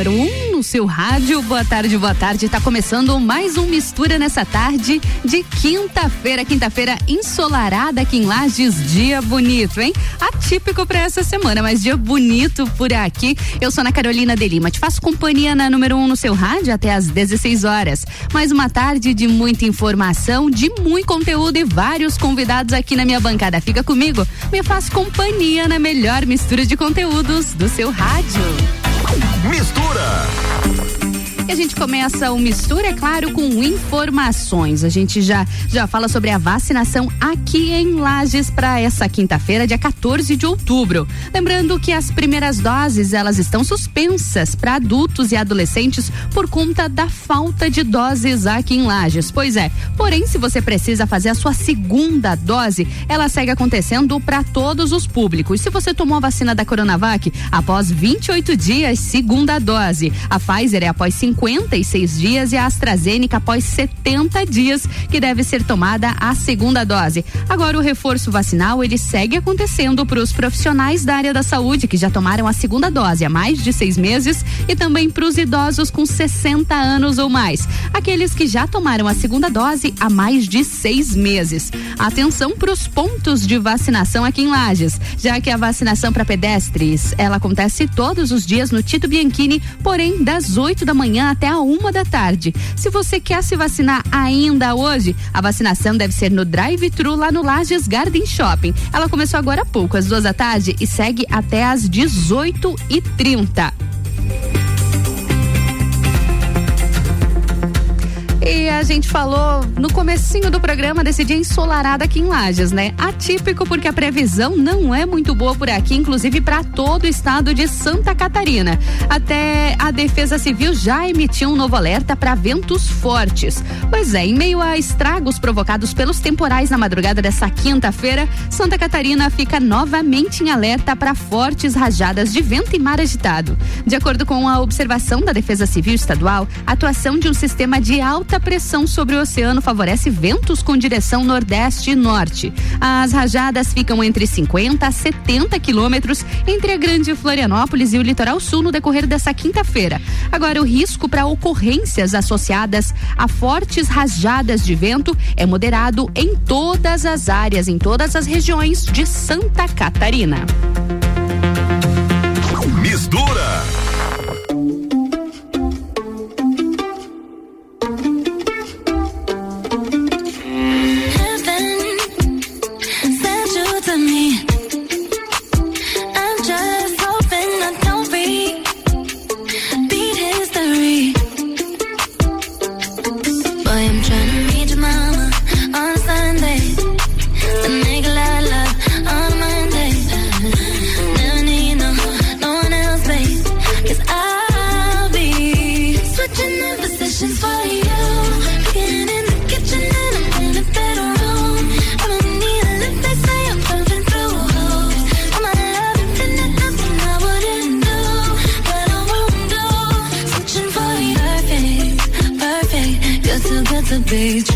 número 1 um no seu rádio. Boa tarde, boa tarde. Tá começando mais um Mistura nessa tarde de quinta-feira. Quinta-feira ensolarada aqui em Lages. Dia bonito, hein? Atípico para essa semana, mas dia bonito por aqui. Eu sou Ana Carolina de Lima. Te faço companhia na número 1 um no seu rádio até às 16 horas. Mais uma tarde de muita informação, de muito conteúdo e vários convidados aqui na minha bancada. Fica comigo, me faz companhia na melhor mistura de conteúdos do seu rádio. Mistura a gente começa o Mistura, é claro, com informações. A gente já, já fala sobre a vacinação aqui em Lages para essa quinta-feira, dia 14 de outubro. Lembrando que as primeiras doses, elas estão suspensas para adultos e adolescentes por conta da falta de doses aqui em Lages. Pois é, porém, se você precisa fazer a sua segunda dose, ela segue acontecendo para todos os públicos. Se você tomou a vacina da Coronavac após 28 dias, segunda dose. A Pfizer é após 50 56 dias e a AstraZeneca após 70 dias, que deve ser tomada a segunda dose. Agora o reforço vacinal ele segue acontecendo para os profissionais da área da saúde que já tomaram a segunda dose há mais de seis meses e também para os idosos com 60 anos ou mais, aqueles que já tomaram a segunda dose há mais de seis meses. Atenção para os pontos de vacinação aqui em Lages, já que a vacinação para pedestres ela acontece todos os dias no Tito Bianchini, porém das 8 da manhã até a uma da tarde. Se você quer se vacinar ainda hoje, a vacinação deve ser no drive-thru lá no Lages Garden Shopping. Ela começou agora há pouco, às duas da tarde, e segue até às 18 e 30 E a gente falou no comecinho do programa desse dia ensolarado aqui em Lages, né? Atípico porque a previsão não é muito boa por aqui, inclusive para todo o estado de Santa Catarina. Até a Defesa Civil já emitiu um novo alerta para ventos fortes. Pois é, em meio a estragos provocados pelos temporais na madrugada dessa quinta-feira, Santa Catarina fica novamente em alerta para fortes rajadas de vento e mar agitado. De acordo com a observação da Defesa Civil Estadual, a atuação de um sistema de alta alta pressão sobre o oceano favorece ventos com direção nordeste e norte. As rajadas ficam entre 50 a 70 quilômetros entre a Grande Florianópolis e o litoral sul no decorrer dessa quinta-feira. Agora, o risco para ocorrências associadas a fortes rajadas de vento é moderado em todas as áreas, em todas as regiões de Santa Catarina. Mistura stage.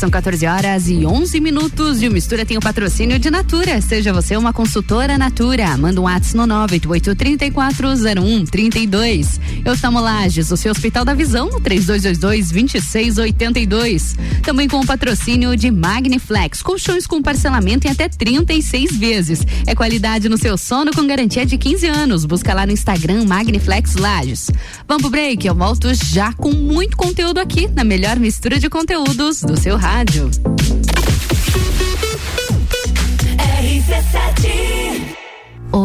São 14 horas e 11 minutos e o Mistura tem o patrocínio de Natura. Seja você uma consultora Natura. Manda um WhatsApp no 988-3401-32. Lages, o seu Hospital da Visão, no 3222-2682. Também com o patrocínio de Magniflex. Colchões com parcelamento em até 36 vezes. É qualidade no seu sono com garantia de 15 anos. Busca lá no Instagram Magniflex Lages. Vamos pro break. Eu volto já com muito conteúdo aqui na melhor mistura de conteúdo do seu rádio. RC7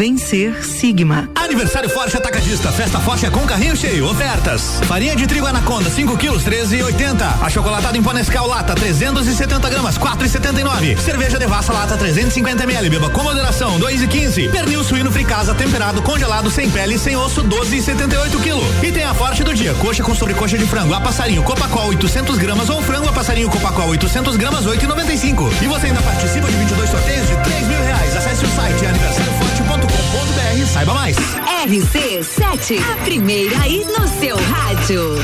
Vencer Sigma. Aniversário Forte Atacadista. Festa Forte é com carrinho cheio. Ofertas. Farinha de trigo Anaconda, 5 quilos, 13,80. Achocolatado em Ponescal Lata, 370 gramas, 4,79. Cerveja Devassa Lata, 350 ml. Beba com moderação, 2,15. Pernil suíno fricasa temperado, congelado, sem pele, sem osso, 12,78 quilo. E tem a Forte do dia. Coxa com sobrecoxa de frango, a passarinho Copacol, 800 gramas ou frango a passarinho Copacol, 800 gramas, 8,95. E você ainda participa de 22 sorteios de 3 mil reais. Acesse o site www.rc7.com.br. Saiba mais. RC7, a primeira aí no seu rádio.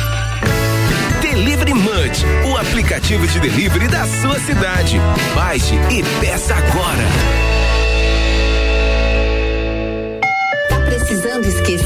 Delivery Munch, o aplicativo de delivery da sua cidade. Baixe e peça agora. Precisando esquecer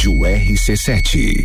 Rádio RC7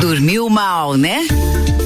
Dormiu mal, né?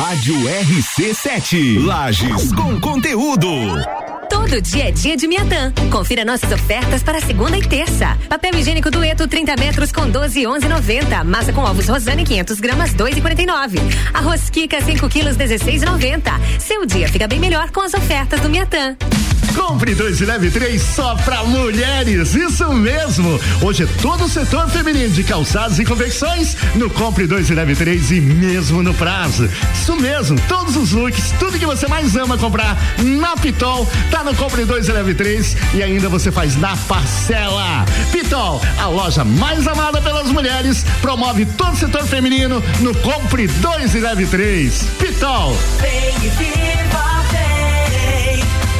Rádio RC7. Lages com conteúdo. Todo dia é dia de Miatã. Confira nossas ofertas para segunda e terça. Papel higiênico dueto 30 metros com 12 11,90. Massa com ovos Rosane 500 gramas 2,49. Arroz Kika 5 quilos 16,90. Seu dia fica bem melhor com as ofertas do Miatã. Compre dois e leve três só pra mulheres. Isso mesmo. Hoje é todo o setor feminino de calçados e confecções no Compre dois e leve três e mesmo no prazo. Isso mesmo. Todos os looks, tudo que você mais ama comprar na Pitol, tá no Compre dois e leve três e ainda você faz na parcela. Pitol, a loja mais amada pelas mulheres, promove todo o setor feminino no Compre dois e leve três. Pitol. Vem e viva.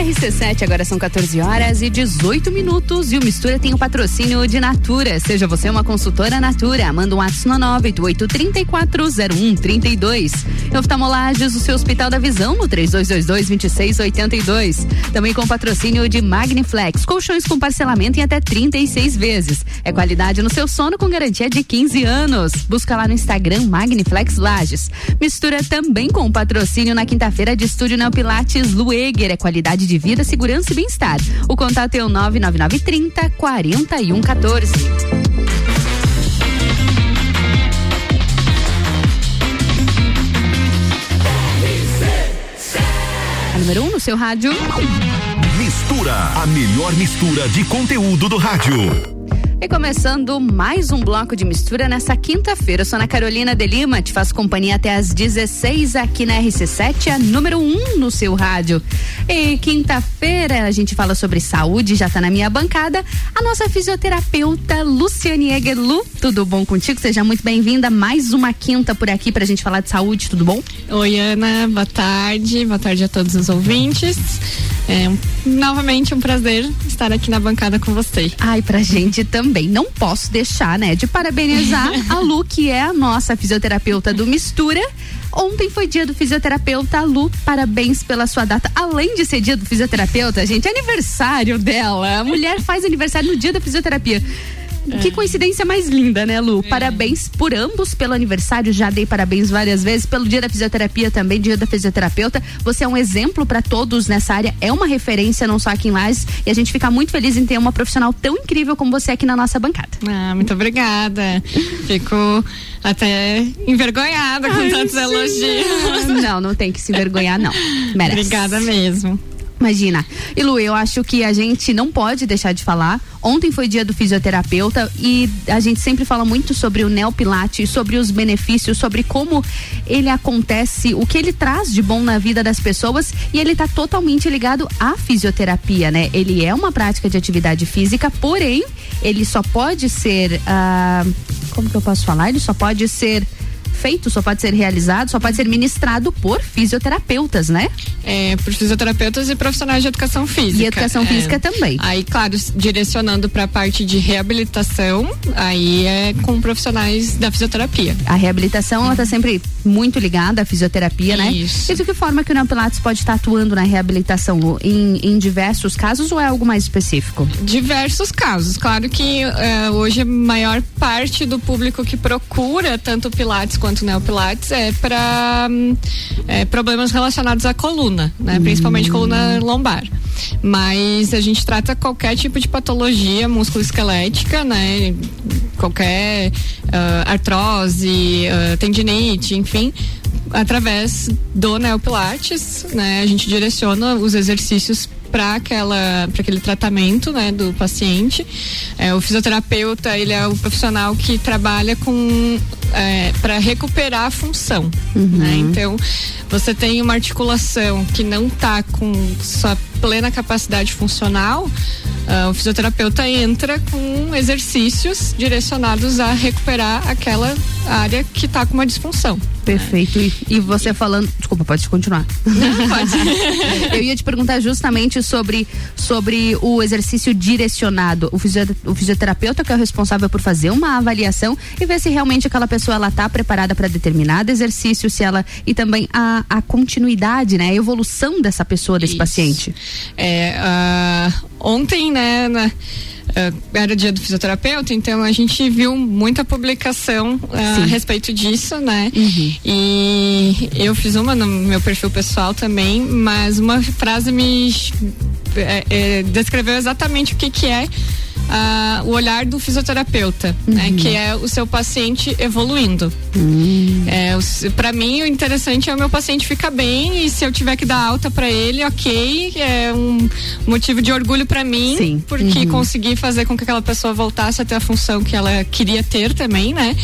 RC7, agora são 14 horas e 18 minutos e o Mistura tem o patrocínio de Natura. Seja você uma consultora Natura, manda um WhatsApp no 988340132. Oftalmolages, o seu Hospital da Visão no 3222-2682. Também com patrocínio de Magniflex, colchões com parcelamento em até 36 vezes. É qualidade no seu sono com garantia de 15 anos. Busca lá no Instagram Magniflex Lages. Mistura também com patrocínio na quinta-feira de estúdio Neopilates Lueger. É qualidade de vida, segurança e bem-estar. O contato é o 99930 4114. A número 1 um no seu rádio. Mistura, a melhor mistura de conteúdo do rádio. E começando mais um bloco de mistura nessa quinta-feira. Eu sou Ana Carolina de Lima, te faço companhia até às 16 aqui na RC7, a número 1 um no seu rádio. E quinta-feira a gente fala sobre saúde, já está na minha bancada, a nossa fisioterapeuta Luciane Eger. Lu, tudo bom contigo? Seja muito bem-vinda. Mais uma quinta por aqui para a gente falar de saúde, tudo bom? Oi, Ana, boa tarde. Boa tarde a todos os ouvintes. É novamente um prazer estar aqui na bancada com você. Ai, pra gente também. Não posso deixar, né, de parabenizar a Lu, que é a nossa fisioterapeuta do Mistura. Ontem foi dia do fisioterapeuta Lu. Parabéns pela sua data. Além de ser dia do fisioterapeuta, gente, é aniversário dela. A mulher faz aniversário no dia da fisioterapia. Que é. coincidência mais linda, né, Lu? É. Parabéns por ambos pelo aniversário. Já dei parabéns várias vezes. Pelo dia da fisioterapia também, dia da fisioterapeuta. Você é um exemplo para todos nessa área. É uma referência, não só aqui em Lages. E a gente fica muito feliz em ter uma profissional tão incrível como você aqui na nossa bancada. Ah, muito obrigada. Fico até envergonhada com Ai, tantos sim. elogios. Não, não tem que se envergonhar, não. Merece. Obrigada mesmo. Imagina. E Lu, eu acho que a gente não pode deixar de falar. Ontem foi dia do fisioterapeuta e a gente sempre fala muito sobre o neopilate, sobre os benefícios, sobre como ele acontece, o que ele traz de bom na vida das pessoas e ele está totalmente ligado à fisioterapia, né? Ele é uma prática de atividade física, porém, ele só pode ser. Uh, como que eu posso falar? Ele só pode ser feito, só pode ser realizado, só pode ser ministrado por fisioterapeutas, né? É, por fisioterapeutas e profissionais de educação física. E educação física é. também. Aí, claro, direcionando para a parte de reabilitação, aí é com profissionais da fisioterapia. A reabilitação, ela tá sempre muito ligada à fisioterapia, né? Isso. E de que forma que o Neopilates pode estar atuando na reabilitação? Em, em diversos casos ou é algo mais específico? Diversos casos. Claro que uh, hoje a maior parte do público que procura tanto Pilates quanto quanto neopilates é para é, problemas relacionados à coluna, né? Principalmente coluna lombar. Mas a gente trata qualquer tipo de patologia musculoesquelética, né? Qualquer uh, artrose, uh, tendinite, enfim, através do neopilates, né? A gente direciona os exercícios para aquela para aquele tratamento né do paciente é, o fisioterapeuta ele é o profissional que trabalha com é, para recuperar a função Uhum. né? então você tem uma articulação que não está com sua plena capacidade funcional ah, o fisioterapeuta entra com exercícios direcionados a recuperar aquela área que está com uma disfunção Perfeito. E, e você falando. Desculpa, pode continuar. pode. Eu ia te perguntar justamente sobre, sobre o exercício direcionado. O, o fisioterapeuta que é o responsável por fazer uma avaliação e ver se realmente aquela pessoa ela está preparada para determinado exercício, se ela. E também a, a continuidade, né? A evolução dessa pessoa, desse Isso. paciente. É, ah, ontem, né, na- era dia do fisioterapeuta, então a gente viu muita publicação ah, a respeito disso, né? Uhum. E eu fiz uma no meu perfil pessoal também, mas uma frase me é, é, descreveu exatamente o que que é ah, o olhar do fisioterapeuta, né? Que é o seu paciente evoluindo. É, para mim, o interessante é o meu paciente ficar bem e se eu tiver que dar alta para ele, ok, é um motivo de orgulho para mim, Sim. porque Uhum. consegui fazer com que aquela pessoa voltasse a ter a função que ela queria ter também, né?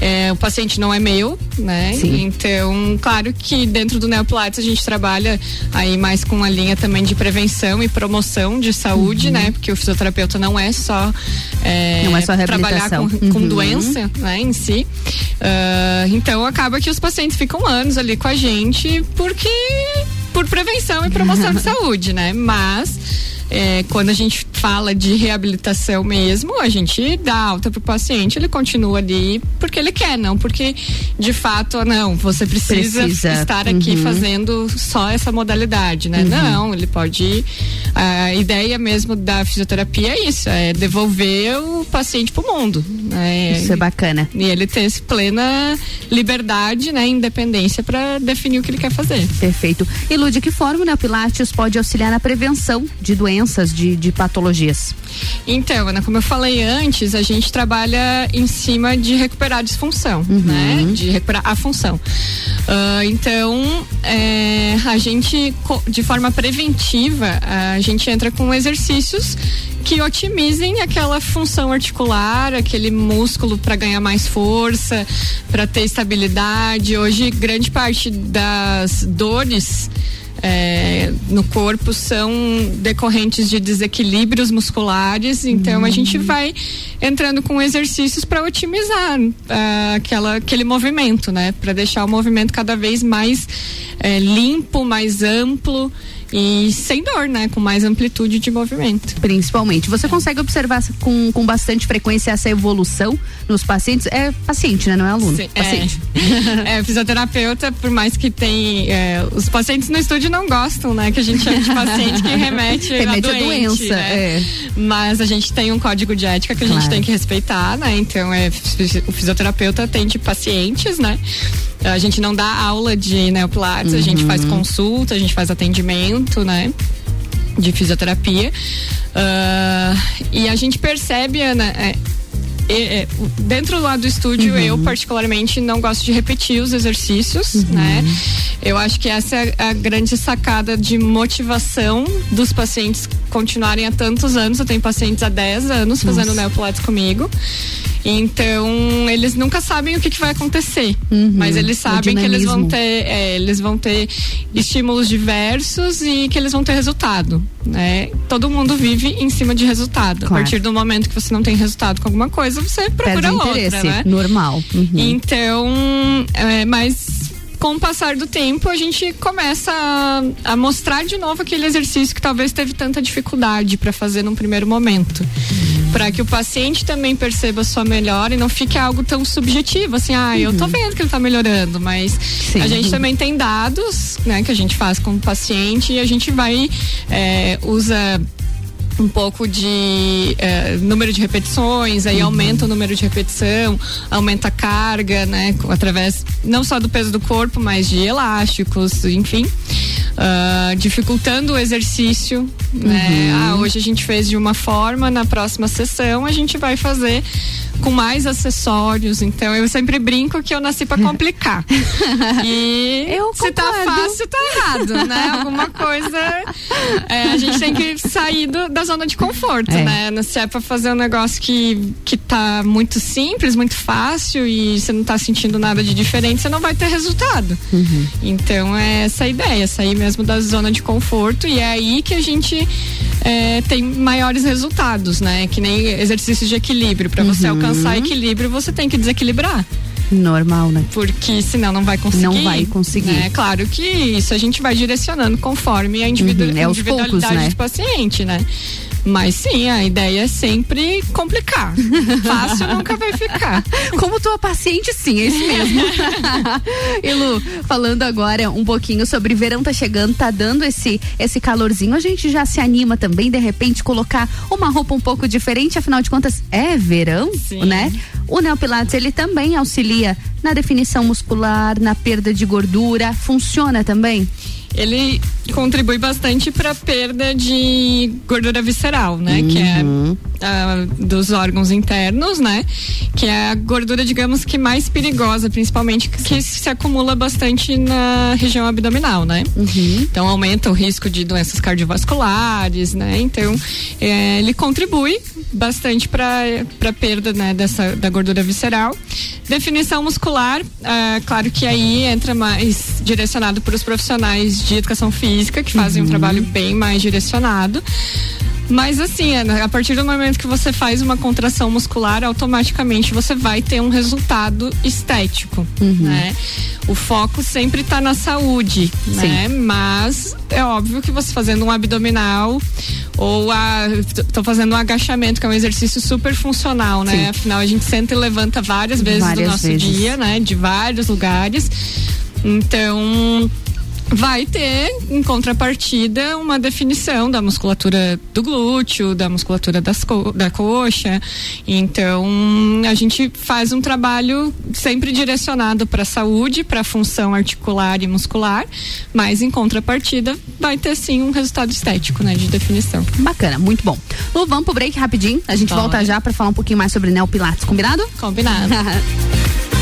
É, o paciente não é meu, né? Sim. Então, claro que dentro do Neopilates a gente trabalha aí mais com uma linha também de prevenção e promoção de saúde, né? Porque o fisioterapeuta não é só, é, Não é só trabalhar com, com Uhum. doença, né, em si. Ah, então acaba que os pacientes ficam anos ali com a gente porque por prevenção e promoção de saúde, né? Mas é, quando a gente fala de reabilitação mesmo, a gente dá alta pro paciente, ele continua ali porque ele quer, não porque de fato, não, você precisa, Precisa. estar aqui Uhum. fazendo só essa modalidade, né? Não, ele pode. A ideia mesmo da fisioterapia é isso, é devolver o paciente pro mundo. Né? Isso é bacana. E ele ter esse plena liberdade, né, independência para definir o que ele quer fazer. Perfeito. E Lu, de que forma né, o Pilates pode auxiliar na prevenção de doenças, de, de patologias? Então, Ana, como eu falei antes, a gente trabalha em cima de recuperar a disfunção, né? De recuperar a função. Ah, então, é, a gente, de forma preventiva, a gente entra com exercícios que otimizem aquela função articular, aquele músculo para ganhar mais força, para ter estabilidade. Hoje, grande parte das dores é, no corpo são decorrentes de desequilíbrios musculares, então a gente vai entrando com exercícios para otimizar ah, aquela, aquele movimento, né? Para deixar o movimento cada vez mais é, limpo, mais amplo e sem dor, né? Com mais amplitude de movimento. Principalmente. Você consegue observar com, com bastante frequência essa evolução nos pacientes? É paciente, né? Não é aluno. Sim, paciente. É, fisioterapeuta, por mais que tem. é, os pacientes no estúdio não gostam, né? Que a gente chama de paciente que remete, Remete a doente, doença, né? é. Mas a gente tem um código de ética que a Claro. gente tem que respeitar, né? Então é, o fisioterapeuta atende pacientes, né? A gente não dá aula de neopilates, a gente faz consulta, a gente faz atendimento, né? De fisioterapia. Ah, e a gente percebe, Ana, é, dentro lá do estúdio, eu particularmente não gosto de repetir os exercícios, né? Eu acho que essa é a grande sacada de motivação dos pacientes continuarem há tantos anos. Eu tenho pacientes há 10 anos fazendo Nossa. neopilates comigo. Então, eles nunca sabem o que, que vai acontecer. Mas eles sabem que eles vão ter, é, eles vão ter estímulos diversos e que eles vão ter resultado. Né? Todo mundo vive em cima de resultado. Claro. A partir do momento que você não tem resultado com alguma coisa, você procura outra, né? Normal. Uhum. Então, é, mas com o passar do tempo, a gente começa a, a mostrar de novo aquele exercício que talvez teve tanta dificuldade para fazer num primeiro momento. Para que o paciente também perceba a sua melhora e não fique algo tão subjetivo, assim, ah, eu tô vendo que ele tá melhorando, mas Sim. a gente também tem dados, né, que a gente faz com o paciente e a gente vai, é, usa um pouco de eh, número de repetições, aí aumenta o número de repetição, aumenta a carga, né? Através não só do peso do corpo, mas de elásticos, enfim. Ah, dificultando o exercício, né? Ah, hoje a gente fez de uma forma, na próxima sessão a gente vai fazer com mais acessórios. Então eu sempre brinco que eu nasci para complicar. e eu se tá fácil, tá errado, né? Alguma coisa. É, a gente tem que sair do, da zona de conforto, É. né? Se é pra fazer um negócio que, que tá muito simples, muito fácil e você não tá sentindo nada de diferente, você não vai ter resultado. Então é essa a ideia, sair mesmo da zona de conforto e é aí que a gente é, tem maiores resultados, né? Que nem exercícios de equilíbrio. Para você Uhum. alcançar equilíbrio, você tem que desequilibrar. Normal, né? Porque senão não vai conseguir. Não vai conseguir. É claro que isso a gente vai direcionando conforme a individu Uhum, é individualidade poucos, né? do paciente, né? Mas sim, a ideia é sempre complicar. Fácil nunca vai ficar. Como tua paciente, sim, é isso mesmo. e Lu, falando agora um pouquinho sobre verão tá chegando, tá dando esse esse calorzinho, a gente já se anima também, de repente, colocar uma roupa um pouco diferente, afinal de contas, é verão, Sim. né? O Neopilates, ele também auxilia na definição muscular, na perda de gordura, funciona também? Ele contribui bastante para perda de gordura visceral, né? Que é ah, dos órgãos internos, né? Que é a gordura, digamos que mais perigosa, principalmente que se acumula bastante na região abdominal, né? Então aumenta o risco de doenças cardiovasculares, né? Então eh, ele contribui bastante para para perda né, dessa da gordura visceral. Definição muscular, ah, claro que aí entra mais direcionado para os profissionais de educação física que fazem um trabalho bem mais direcionado. Mas assim, Ana, a partir do momento que você faz uma contração muscular, automaticamente você vai ter um resultado estético, né? O foco sempre está na saúde, né? Mas é óbvio que você fazendo um abdominal ou a, tô fazendo um agachamento, que é um exercício super funcional, né? Sim. Afinal, a gente senta e levanta várias vezes Várias do nosso vezes. dia, né? De vários lugares. Então, vai ter em contrapartida uma definição da musculatura do glúteo, da musculatura das co da coxa. Então, a gente faz um trabalho sempre direcionado para a saúde, para a função articular e muscular, mas em contrapartida vai ter sim um resultado estético, né, de definição. Bacana, muito bom. Lu, vamos pro break rapidinho. A gente volta já para falar um pouquinho mais sobre Neopilates, combinado? Combinado.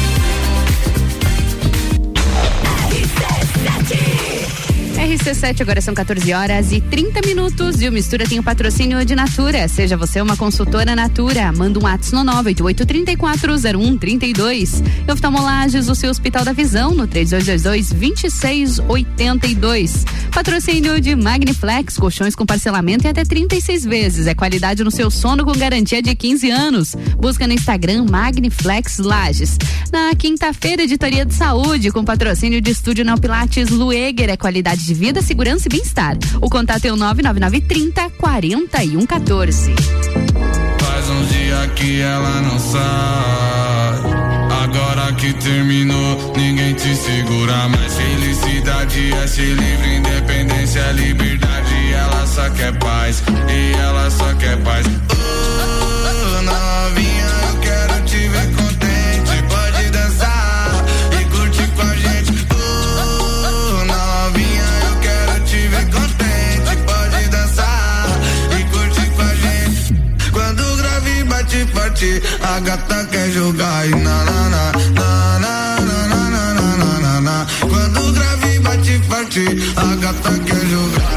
RC7, agora são 14 horas e 30 minutos e o Mistura tem o patrocínio de Natura. Seja você uma consultora Natura, manda um WhatsApp no 988340132. E Oftalmolages, o seu Hospital da Visão, no 3222-2682. Patrocínio de Magniflex, colchões com parcelamento em até 36 vezes. É qualidade no seu sono com garantia de 15 anos. Busca no Instagram Magniflex Lages. Na quinta-feira, editoria de saúde, com patrocínio de estúdio Neopilates Lueger, é qualidade de vida, segurança e bem-estar. O contato é o 99930 4114. Faz uns dias que ela não sai. Agora que terminou, ninguém te segura mais. Felicidade é ser livre, independência é liberdade. Ela só quer paz, e ela só quer paz. Oh, bate a gata quer jogar e na na na na na na na na na na na. Quando grave bate forte, a gata quer jogar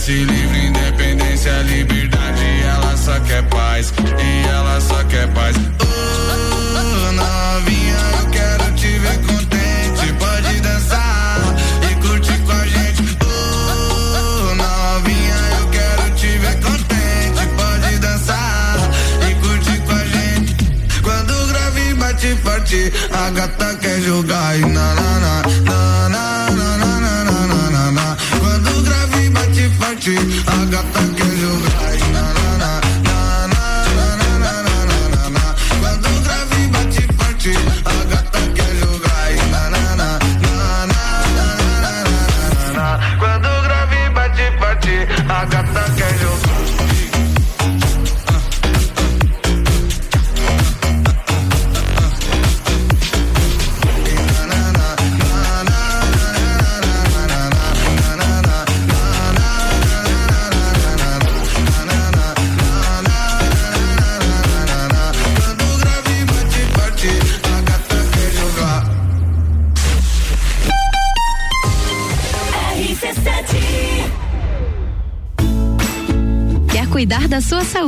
Ser livre, independência liberdade. Ela só quer paz, e ela só quer paz. Oh, novinha, eu quero te ver contente. Pode dançar e curtir com a gente. Oh, novinha, eu quero te ver contente. Pode dançar e curtir com a gente. Quando o grave bate forte, a gata quer jogar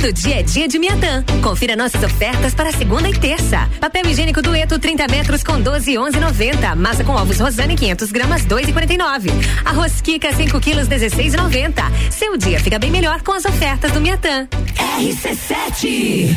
Todo dia é dia de Miatã. Confira nossas ofertas para segunda e terça. Papel higiênico dueto 30 metros com 12 11,90. Massa com ovos Rosane 500 gramas 2,49. Arroz Kika 5 quilos 16,90. Seu dia fica bem melhor com as ofertas do Miatã. RC7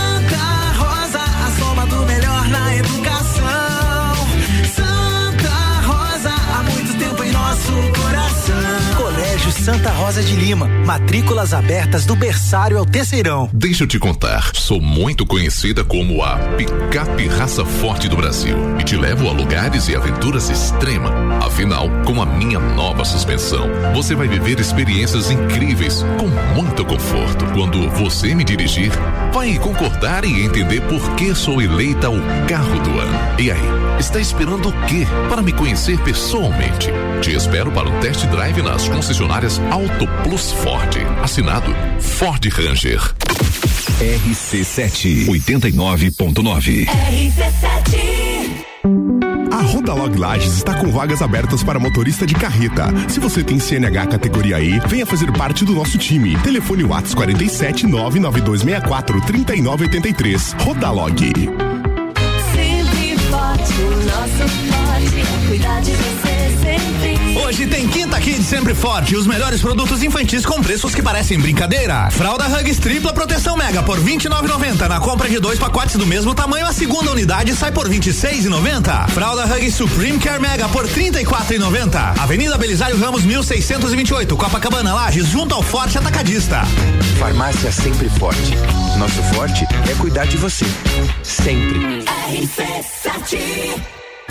Santa Rosa de Lima. Matrículas abertas do berçário ao terceirão. Deixa eu te contar. Sou muito conhecida como a picape raça forte do Brasil e te levo a lugares e aventuras extrema. Afinal, com a minha nova suspensão, você vai viver experiências incríveis com muito conforto. Quando você me dirigir, vai concordar e entender por que sou eleita o carro do ano. E aí, está esperando o quê para me conhecer pessoalmente? Te espero para um test drive nas concessionárias Auto Plus Ford. Assinado Ford Ranger. RC7 89.9. A Rodalog Lages está com vagas abertas para motorista de carreta. Se você tem CNH categoria E, venha fazer parte do nosso time. Telefone Whats 47 99264 3983. Rodalog. Hoje tem Quinta Kid sempre forte, os melhores produtos infantis com preços que parecem brincadeira. Fralda Hugs tripla proteção mega por 29,90 na compra de dois pacotes do mesmo tamanho, a segunda unidade sai por 26,90. Fralda Hugs Supreme Care Mega por 34,90. Avenida Belisário Ramos 1628, Copacabana Lages, junto ao Forte Atacadista. Farmácia sempre forte. Nosso forte é cuidar de você. Sempre.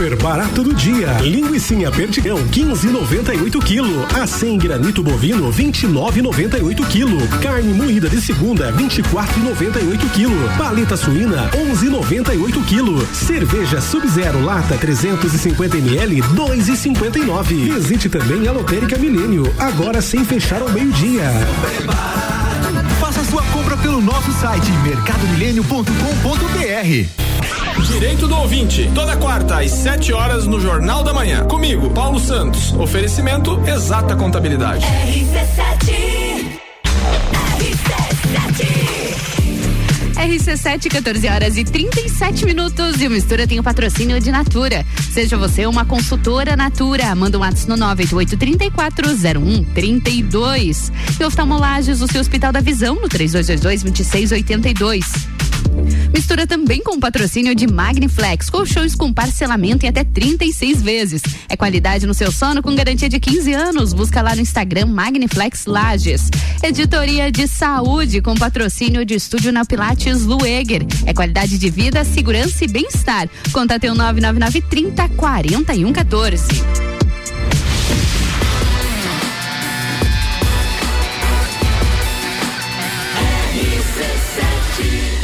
Super barato do dia. Linguiça perdigão 15,98 quilo. Acém granito bovino 29,98 quilo. Carne moída de segunda 24,98 quilo. Paleta suína 11,98 quilo. Cerveja Sub-Zero lata 350 ml 2,59. Visite também a Lotérica Milênio agora sem fechar ao meio-dia. Faça sua compra pelo nosso site mercadomilênio.com.br. Direito do ouvinte, toda quarta às 7 horas no Jornal da Manhã. Comigo, Paulo Santos. Oferecimento Exata Contabilidade. RC7, 14 horas e 37 minutos. E o Mistura tem o patrocínio de Natura. Seja você uma consultora Natura. Manda um WhatsApp no 988-340132. E oftalmolages, o seu Hospital da Visão, no 3222-2682. Mistura também com o patrocínio de Magniflex, colchões com parcelamento em até 36 vezes. É qualidade no seu sono com garantia de 15 anos. Busca lá no Instagram Magniflex Lages. Editoria de Saúde com patrocínio de Estúdio Neopilates Lueger. É qualidade de vida, segurança e bem-estar. Contate o 999 30 41 14.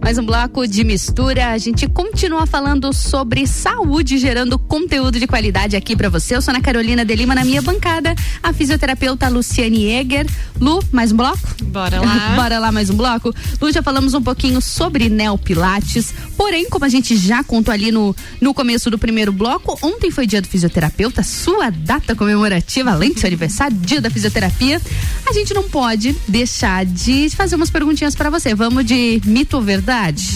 Mais um bloco de mistura. A gente continua falando sobre saúde, gerando conteúdo de qualidade aqui para você. Eu sou Ana Carolina de Lima, na minha bancada, a fisioterapeuta Luciane Eger. Lu, mais um bloco? Bora lá. Bora lá, mais um bloco. Lu, já falamos um pouquinho sobre neopilates. Porém, como a gente já contou ali no, no começo do primeiro bloco, ontem foi dia do fisioterapeuta, sua data comemorativa, além do seu aniversário, dia da fisioterapia. A gente não pode deixar de fazer umas perguntinhas para você. Vamos de mito ou verdade?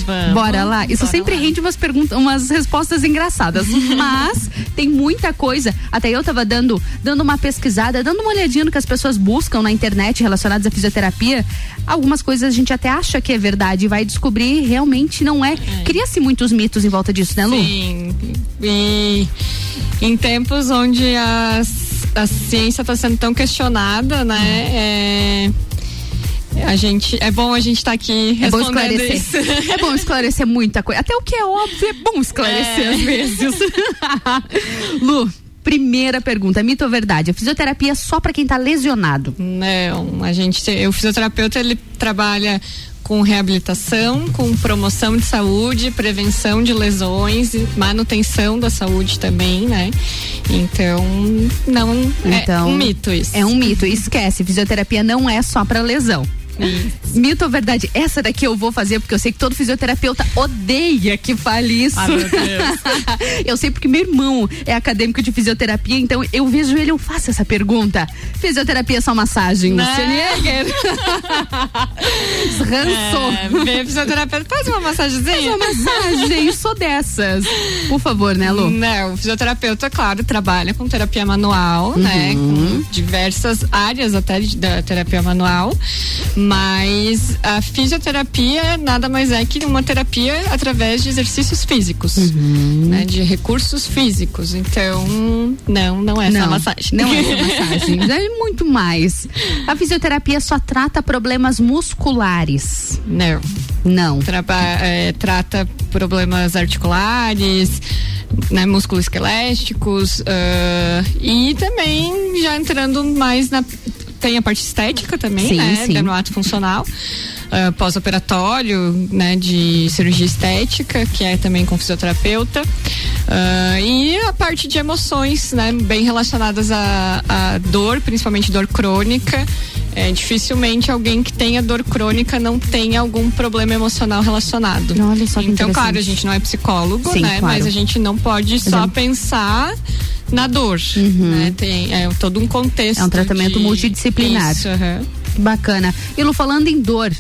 Vamos, Bora lá. Isso bora sempre lá. rende umas perguntas, umas respostas engraçadas. Mas tem muita coisa. Até eu tava dando, dando uma pesquisada, dando uma olhadinha no que as pessoas buscam na internet relacionadas à fisioterapia. Algumas coisas a gente até acha que é verdade e vai descobrir realmente não é. Cria-se muitos mitos em volta disso, né, Lu? Sim. E em tempos onde as, a ciência está sendo tão questionada, né? É, a gente, é bom a gente estar aqui É bom esclarecer. isso. É bom esclarecer muita coisa. Até o que é óbvio é bom esclarecer É. às vezes. Lu, primeira pergunta, mito ou verdade? A fisioterapia é só pra quem tá lesionado? Não, a gente, o fisioterapeuta ele trabalha com reabilitação, com promoção de saúde, prevenção de lesões, e manutenção da saúde também, né? Então, não Então, é um mito isso. É um mito. Esquece, fisioterapia não é só pra lesão. Mito ou verdade? Essa daqui eu vou fazer porque eu sei que todo fisioterapeuta odeia que fale isso. Ah, meu Deus. eu sei porque meu irmão é acadêmico de fisioterapia, então eu vejo ele, eu faço essa pergunta. Fisioterapia é só massagem, Né? Rançou. É, fisioterapeuta, faz uma massagenzinha. Faz uma massagem, sou dessas. Por favor, né, Lu? Não, o fisioterapeuta, claro, trabalha com terapia manual, né? Uhum. Com diversas áreas até da terapia manual. Mas a fisioterapia nada mais é que uma terapia através de exercícios físicos, Uhum. né? De recursos físicos. Então, não, não é só massagem. Não é só massagem. É muito mais. A fisioterapia só trata problemas musculares. Não. Não. Traba- é, trata problemas articulares, né, musculoesqueléticos ah, e também já entrando mais na tem a parte estética também, Sim, né, sim. dermato funcional. Ah, pós-operatório, né, de cirurgia estética, que é também com fisioterapeuta, Ah, e a parte de emoções, né, bem relacionadas à, à dor, principalmente dor crônica. É, dificilmente alguém que tenha dor crônica não tenha algum problema emocional relacionado. Olha só que então, claro, a gente não é psicólogo, Sim, né? claro. Mas a gente não pode só Exato. pensar na dor, né? Tem é, todo um contexto. Uhum. É um tratamento de- multidisciplinar. Isso. Que bacana. E Lu, falando em dor,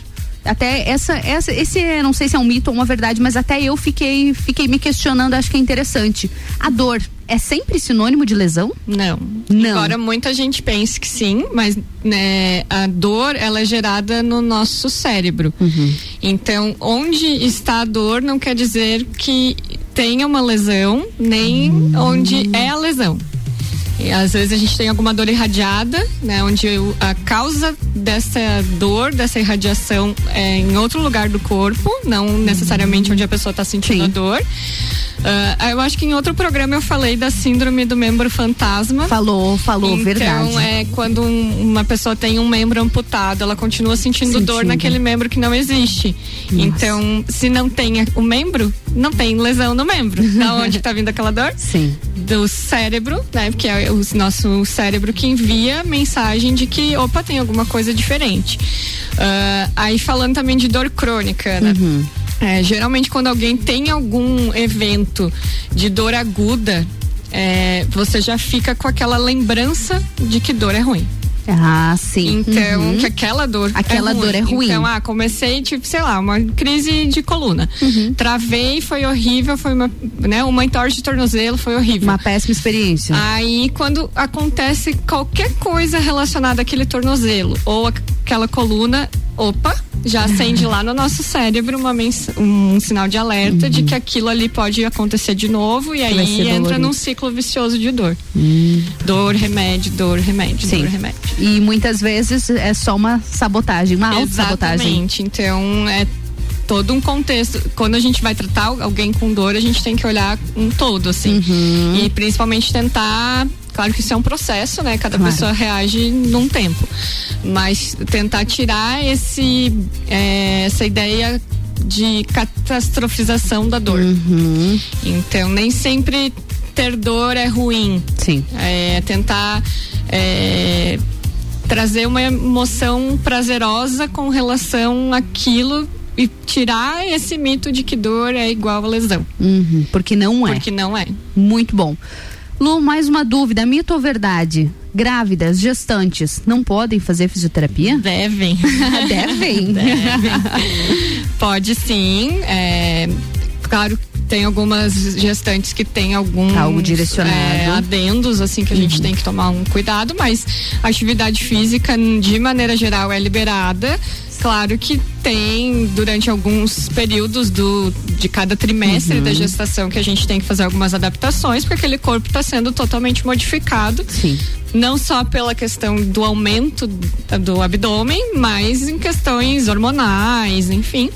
até essa, essa, esse, é, não sei se é um mito ou uma verdade, mas até eu fiquei, fiquei me questionando, acho que é interessante. A dor é sempre sinônimo de lesão? Não. Não. Embora muita gente pense que sim, mas né, a dor ela é gerada no nosso cérebro. Uhum. Então, onde está a dor não quer dizer que tenha uma lesão, nem Hum. onde é a lesão. E às vezes a gente tem alguma dor irradiada, né? Onde a causa dessa dor, dessa irradiação é em outro lugar do corpo, não necessariamente onde a pessoa está sentindo a dor. Uh, eu acho que em outro programa eu falei da síndrome do membro fantasma. Falou, falou, então, verdade. Então é quando um, uma pessoa tem um membro amputado, ela continua sentindo, Sentindo. dor naquele membro que não existe. Então, se não tem o membro, não tem lesão no membro. Da onde está vindo aquela dor? Sim. Do cérebro, né? Porque é o nosso cérebro que envia mensagem de que, opa, tem alguma coisa diferente. Ah, aí falando também de dor crônica, né? Uhum. É, geralmente quando alguém tem algum evento de dor aguda, é, você já fica com aquela lembrança de que dor é ruim. Ah, sim. Então, Uhum. que aquela dor Aquela é ruim. dor é ruim. Então, ah, comecei, tipo, sei lá, uma crise de coluna. Uhum. Travei, foi horrível, foi uma, né, uma entorse de tornozelo, foi horrível. Uma péssima experiência. Aí, quando acontece qualquer coisa relacionada àquele tornozelo ou aquela coluna, opa, já acende lá no nosso cérebro uma um sinal de alerta de que aquilo ali pode acontecer de novo e Uhum. Aí entra dolorido. num ciclo vicioso de dor. Dor, remédio, dor, remédio, Sim. dor, remédio. E muitas vezes é só uma sabotagem, uma autossabotagem. Exatamente. Então, é todo um contexto. Quando a gente vai tratar alguém com dor, a gente tem que olhar um todo, assim. Uhum. E principalmente tentar. Claro que isso é um processo, né? Cada Claro. pessoa reage num tempo. Mas tentar tirar esse, é, essa ideia de catastrofização da dor. Uhum. Então, nem sempre ter dor é ruim. Sim. É tentar é, trazer uma emoção prazerosa com relação àquilo e tirar esse mito de que dor é igual a lesão. Uhum, porque não é. Porque não é. Muito bom. Lu, mais uma dúvida, mito ou verdade? Grávidas, gestantes, não podem fazer fisioterapia? Devem. Devem? Pode sim. é, claro, tem algumas gestantes que tem algum Algo direcionado. Uhum. adendos assim que a gente tem que tomar um cuidado, mas a atividade física de maneira geral é liberada. Claro que tem durante alguns períodos do de cada trimestre Uhum. da gestação que a gente tem que fazer algumas adaptações porque aquele corpo está sendo totalmente modificado. Sim. Não só pela questão do aumento do abdômen, mas em questões hormonais, enfim.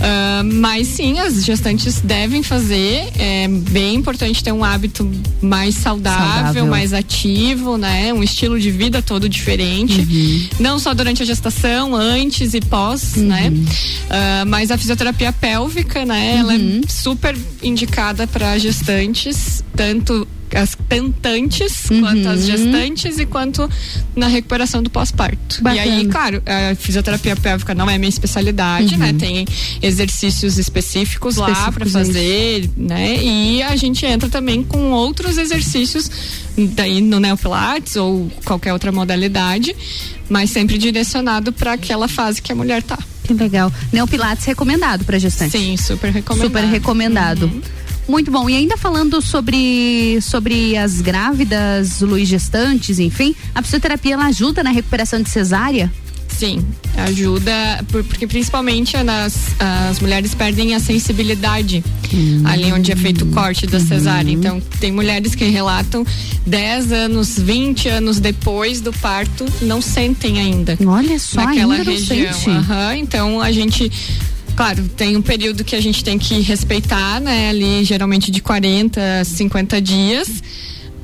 Ah, mas sim, as gestantes devem fazer. É bem importante ter um hábito mais saudável, Saudável. mais ativo, né? Um estilo de vida todo diferente. Uhum. Não só durante a gestação, antes e pós, né? Ah, mas a fisioterapia pélvica, né? Ela Uhum. é super indicada para gestantes, tanto as tentantes, quanto as gestantes e quanto na recuperação do pós-parto. E aí, claro, a fisioterapia pélvica não é minha especialidade, né? Tem exercícios específicos, lá para Específicos, fazer, né? E a gente entra também com outros exercícios daí no neopilates ou qualquer outra modalidade, mas sempre direcionado para aquela fase que a mulher tá. Que legal. Neopilates recomendado para gestante. Sim, super recomendado. Super recomendado. Muito bom. E ainda falando sobre, sobre as grávidas, Luiz gestantes, enfim, a fisioterapia ela ajuda na recuperação de cesárea? Sim, ajuda, por- porque principalmente nas, as mulheres perdem a sensibilidade ali onde é feito o corte da cesárea. Então, tem mulheres que relatam 10 anos, 20 anos depois do parto, não sentem ainda. Olha só, naquela ainda região. Aham, então a gente. Claro, tem um período que a gente tem que respeitar, né? Ali geralmente de 40 a 50 dias.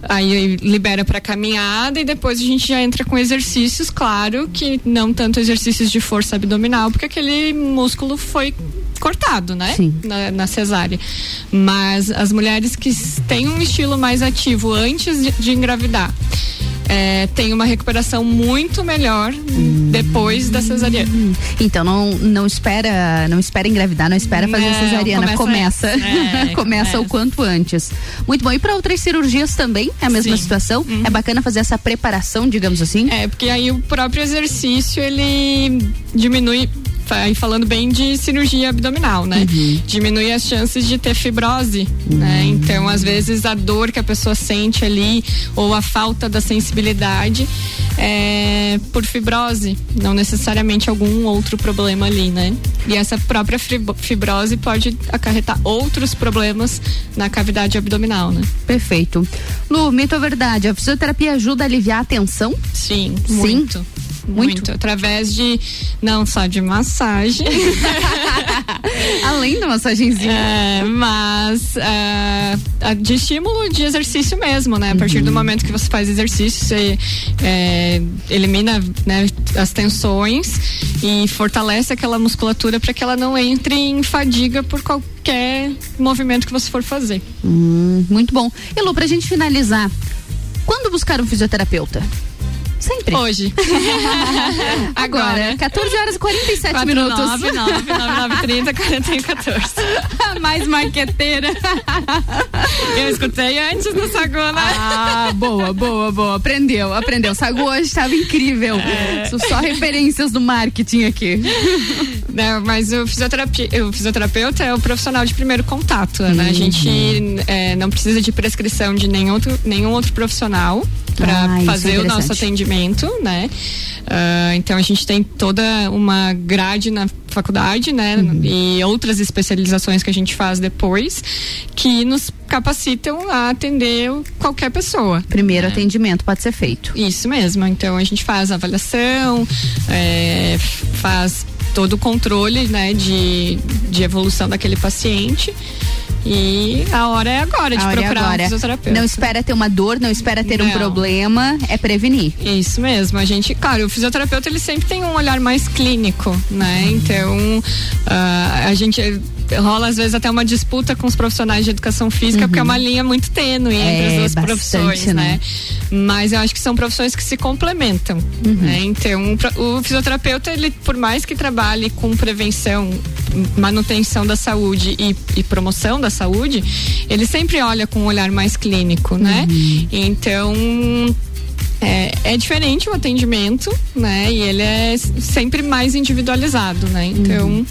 Aí libera para caminhada e depois a gente já entra com exercícios, claro, que não tanto exercícios de força abdominal, porque aquele músculo foi cortado, né? Sim. Na, na cesárea. Mas as mulheres que têm um estilo mais ativo antes de, de engravidar. É, tem uma recuperação muito melhor depois da cesariana. Então não, não espera, não espera engravidar, não espera fazer Não, cesariana, começa começa. É, começa o quanto antes. Muito bom. E para outras cirurgias também é a mesma Sim. situação? É bacana fazer essa preparação, digamos assim? É, porque aí o próprio exercício ele diminui. Aí falando bem de cirurgia abdominal, né? Diminui as chances de ter fibrose, né? Então, às vezes, a dor que a pessoa sente ali, ou a falta da sensibilidade, é por fibrose, não necessariamente algum outro problema ali, né? E essa própria fibro- fibrose pode acarretar outros problemas na cavidade abdominal, né? Perfeito. Lu, mito ou verdade? A fisioterapia ajuda a aliviar a tensão? Sim, Sim? muito. Muito. Através de, não só de massagem, Além da massagenzinha. É, mas é, a- de estímulo de exercício mesmo, né? A partir Uhum. do momento que você faz exercício, você é, elimina né, as tensões e fortalece aquela musculatura para que ela não entre em fadiga por qualquer movimento que você for fazer. Hum, muito bom. E Lu, pra gente finalizar, quando buscar um fisioterapeuta? Sempre. Hoje. Agora, 14 horas e 47 minutos. 9, 9, 9, 9, 30, 41, 14. Mais marqueteira. Eu escutei antes do Saguna. Ah, boa, boa, boa. Aprendeu, aprendeu. Sagu hoje estava incrível. São Só referências do marketing aqui. Né, mas o, fisioterapia, o fisioterapeuta é o profissional de primeiro contato, né? A Uhum. gente é, não precisa de prescrição de nenhum outro, nenhum outro profissional para Ah, é fazer o nosso atendimento, né? Ah, então a gente tem toda uma grade na faculdade, né? Uhum. E outras especializações que a gente faz depois que nos capacitam a atender qualquer pessoa. Primeiro atendimento pode ser feito. Isso mesmo. Então a gente faz avaliação, é, faz todo o controle né, de, de evolução daquele paciente. E a hora é agora de A hora é procurar agora. um fisioterapeuta. Não espera ter uma dor, não espera ter um Não. problema, é prevenir. Isso mesmo, a gente, claro, o fisioterapeuta ele sempre tem um olhar mais clínico, né? Então, ah, a gente rola às vezes até uma disputa com os profissionais de educação física, porque é uma linha muito tênue entre É, as duas bastante, profissões, né? né? Mas eu acho que são profissões que se complementam, né? Então, o, o fisioterapeuta, ele, por mais que trabalhe com prevenção, manutenção da saúde e, e promoção da saúde, ele sempre olha com um olhar mais clínico, né? Então, é, é diferente o atendimento, né? E ele é sempre mais individualizado, né? Então,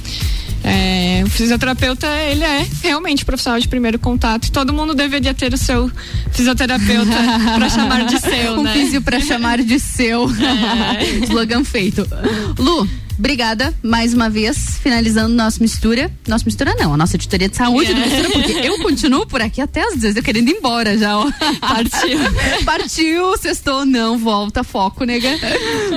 é, o fisioterapeuta, ele é realmente profissional de primeiro contato e todo mundo deveria ter o seu fisioterapeuta para chamar de seu, um né? físio pra chamar de seu. É. Slogan feito. Lu, obrigada mais uma vez, finalizando nosso mistura. Nossa mistura não, a nossa editoria de saúde mistura, porque eu continuo por aqui até às vezes eu querendo ir embora já, ó. Partiu. Partiu, sextou, não, volta, foco, nega.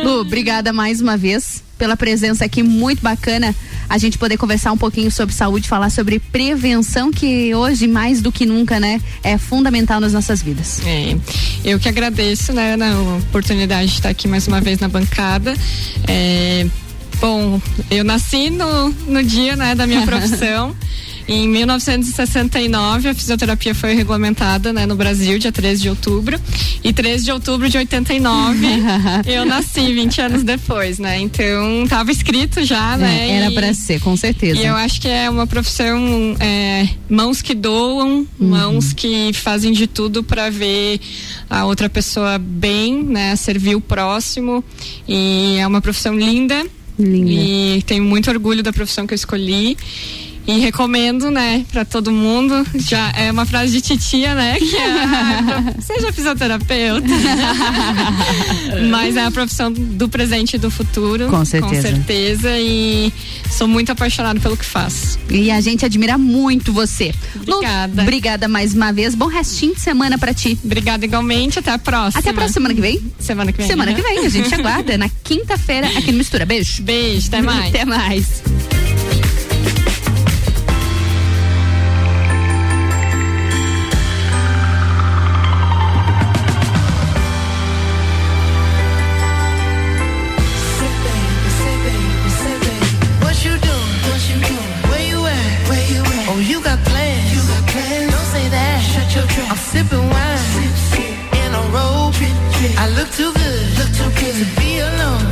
Lu, obrigada mais uma vez pela presença aqui, muito bacana a gente poder conversar um pouquinho sobre saúde, falar sobre prevenção, que hoje, mais do que nunca, né, é fundamental nas nossas vidas. É, eu que agradeço, né, na oportunidade de estar aqui mais uma vez na bancada. É, bom, eu nasci no, no dia, né, da minha profissão. Em 1969, a fisioterapia foi regulamentada né, no Brasil, dia 13 de outubro. E 13 de outubro de 89, eu nasci 20 anos depois, né? Então, estava escrito já, né? É, era pra ser, com certeza. e eu acho que é uma profissão é, mãos que doam, Uhum. mãos que fazem de tudo para ver a outra pessoa bem, né? Servir o próximo. E é uma profissão linda. E tenho muito orgulho da profissão que eu escolhi. E recomendo, né, pra todo mundo. Já é uma frase de titia, né? Que é, seja fisioterapeuta. Mas é a profissão do presente e do futuro. Com certeza. Com certeza. E sou muito apaixonada pelo que faço. E a gente admira muito você. Obrigada. Lu, obrigada mais uma vez. Bom restinho de semana pra ti. Obrigada igualmente. Até a próxima. Até a próxima semana que vem? Semana que vem. Semana né? que vem. A gente aguarda na quinta-feira aqui no Mistura. Beijo. Beijo, até mais. Até mais. Sipping wine. In a robe. I look too good. Look too good to be alone.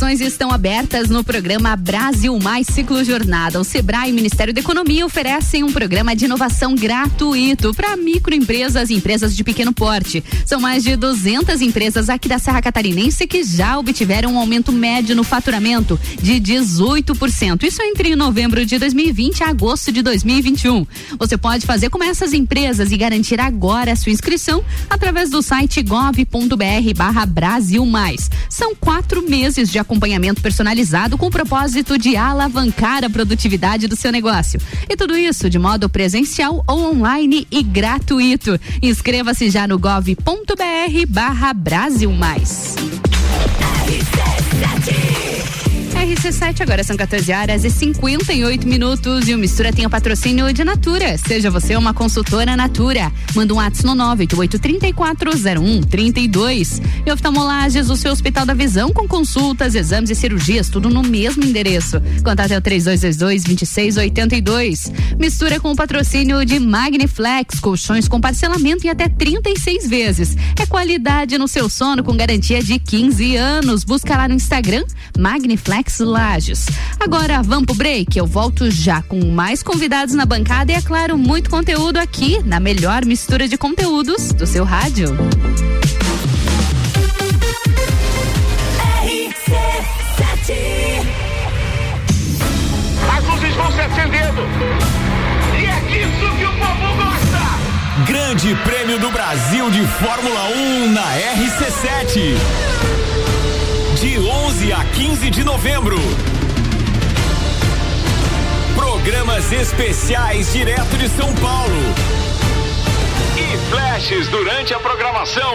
inscrições estão abertas no programa Brasil Mais Ciclo Jornada. O Sebrae e o Ministério da Economia oferecem um programa de inovação gratuito para microempresas e empresas de pequeno porte. São mais de 200 empresas aqui da Serra Catarinense que já obtiveram um aumento médio no faturamento de 18%. Isso entre novembro de 2020 a agosto de 2021. Você pode fazer como essas empresas e garantir agora a sua inscrição através do site gov.br barra Brasil Mais. São quatro meses de personalizado com o propósito de alavancar a produtividade do seu negócio. E tudo isso de modo presencial ou online e gratuito. Inscreva-se já no gov.br barra Brasil Mais. RC7, agora são 14 horas e 58 minutos e o Mistura tem o patrocínio de Natura. Seja você uma consultora Natura. Manda um WhatsApp no 988340132. E oftalmolages, o seu Hospital da Visão com consultas, exames e cirurgias, tudo no mesmo endereço. Contate é o 3222-2682. Mistura com o patrocínio de Magniflex, colchões com parcelamento em até 36 vezes. É qualidade no seu sono com garantia de 15 anos. Busca lá no Instagram, Magniflex Lages. Agora vamos pro break. Eu volto já com mais convidados na bancada e, é claro, muito conteúdo aqui na melhor mistura de conteúdos do seu rádio. As luzes vão se acendendo. E é disso que o povo gosta. Grande Prêmio do Brasil de Fórmula 1 na RC7. De 11 a 15 de novembro. Programas especiais direto de São Paulo. E flashes durante a programação.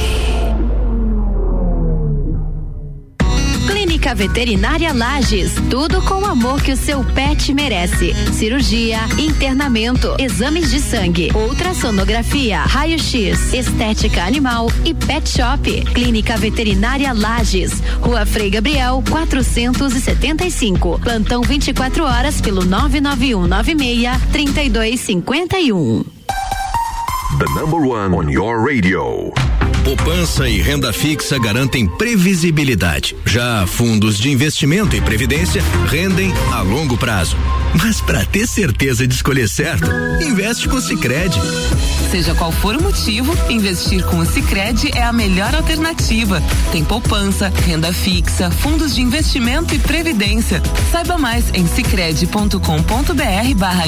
Clínica Veterinária Lages, tudo com o amor que o seu pet merece. Cirurgia, internamento, exames de sangue, ultrassonografia, raio-x, estética animal e pet shop. Clínica Veterinária Lages, Rua Frei Gabriel, 475. Plantão 24 horas pelo 99196 3251. The number one on your radio. Poupança e renda fixa garantem previsibilidade. Já fundos de investimento e previdência rendem a longo prazo. Mas para ter certeza de escolher certo, investe com o Sicredi. Seja qual for o motivo, investir com o Sicredi é a melhor alternativa. Tem poupança, renda fixa, fundos de investimento e previdência. Saiba mais em sicredi.com.br/barra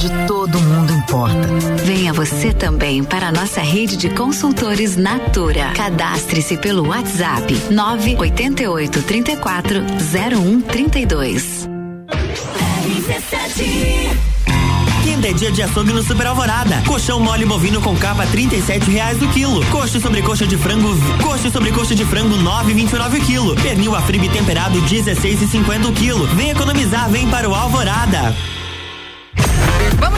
Onde todo mundo importa. Venha você também para a nossa rede de consultores Natura. Cadastre-se pelo WhatsApp 988 34 0132. Quinta é dia de açougue no Super Alvorada. Colchão mole bovino com capa trinta e sete reais o quilo. Coxa sobre coxa de frango, coxa sobre coxa de frango nove vinte e nove o quilo. Pernil a fribe temperado dezesseis e cinquenta o quilo. Vem economizar, vem para o Alvorada.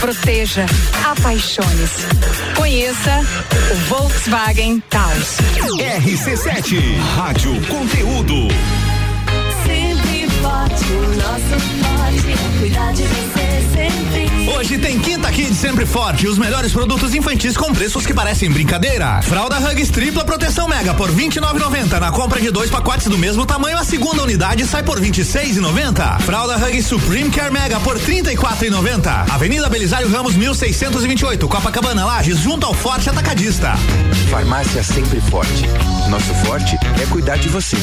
proteja, apaixone-se. Conheça o Volkswagen Taos. RC7, Rádio Conteúdo. Sempre forte, o nosso forte é cuidar de você sempre. Hoje tem Quinta Kid sempre forte, os melhores produtos infantis com preços que parecem brincadeira. Fralda Hugs tripla proteção mega por 29,90 na compra de dois pacotes do mesmo tamanho, a segunda unidade sai por 26,90. Fralda Hugs Supreme Care Mega por 34,90. Avenida Belisário Ramos 1628, Copacabana Lages, junto ao Forte Atacadista. Farmácia sempre forte. Nosso forte é cuidar de você.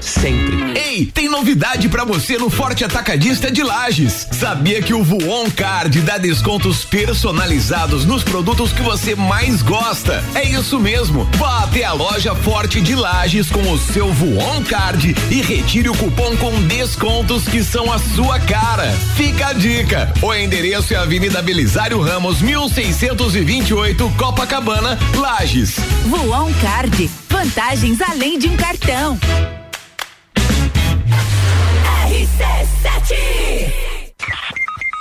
Sempre. Ei, tem novidade pra você no Forte Atacadista de Lages. Sabia que o Voon Card da descontos personalizados nos produtos que você mais gosta. É isso mesmo. Vá até a loja Forte de Lages com o seu Voon Card e retire o cupom com descontos que são a sua cara. Fica a dica. O endereço é Avenida Belisário Ramos, 1628, Copacabana, Lages. Voon Card. Vantagens além de um cartão. RC7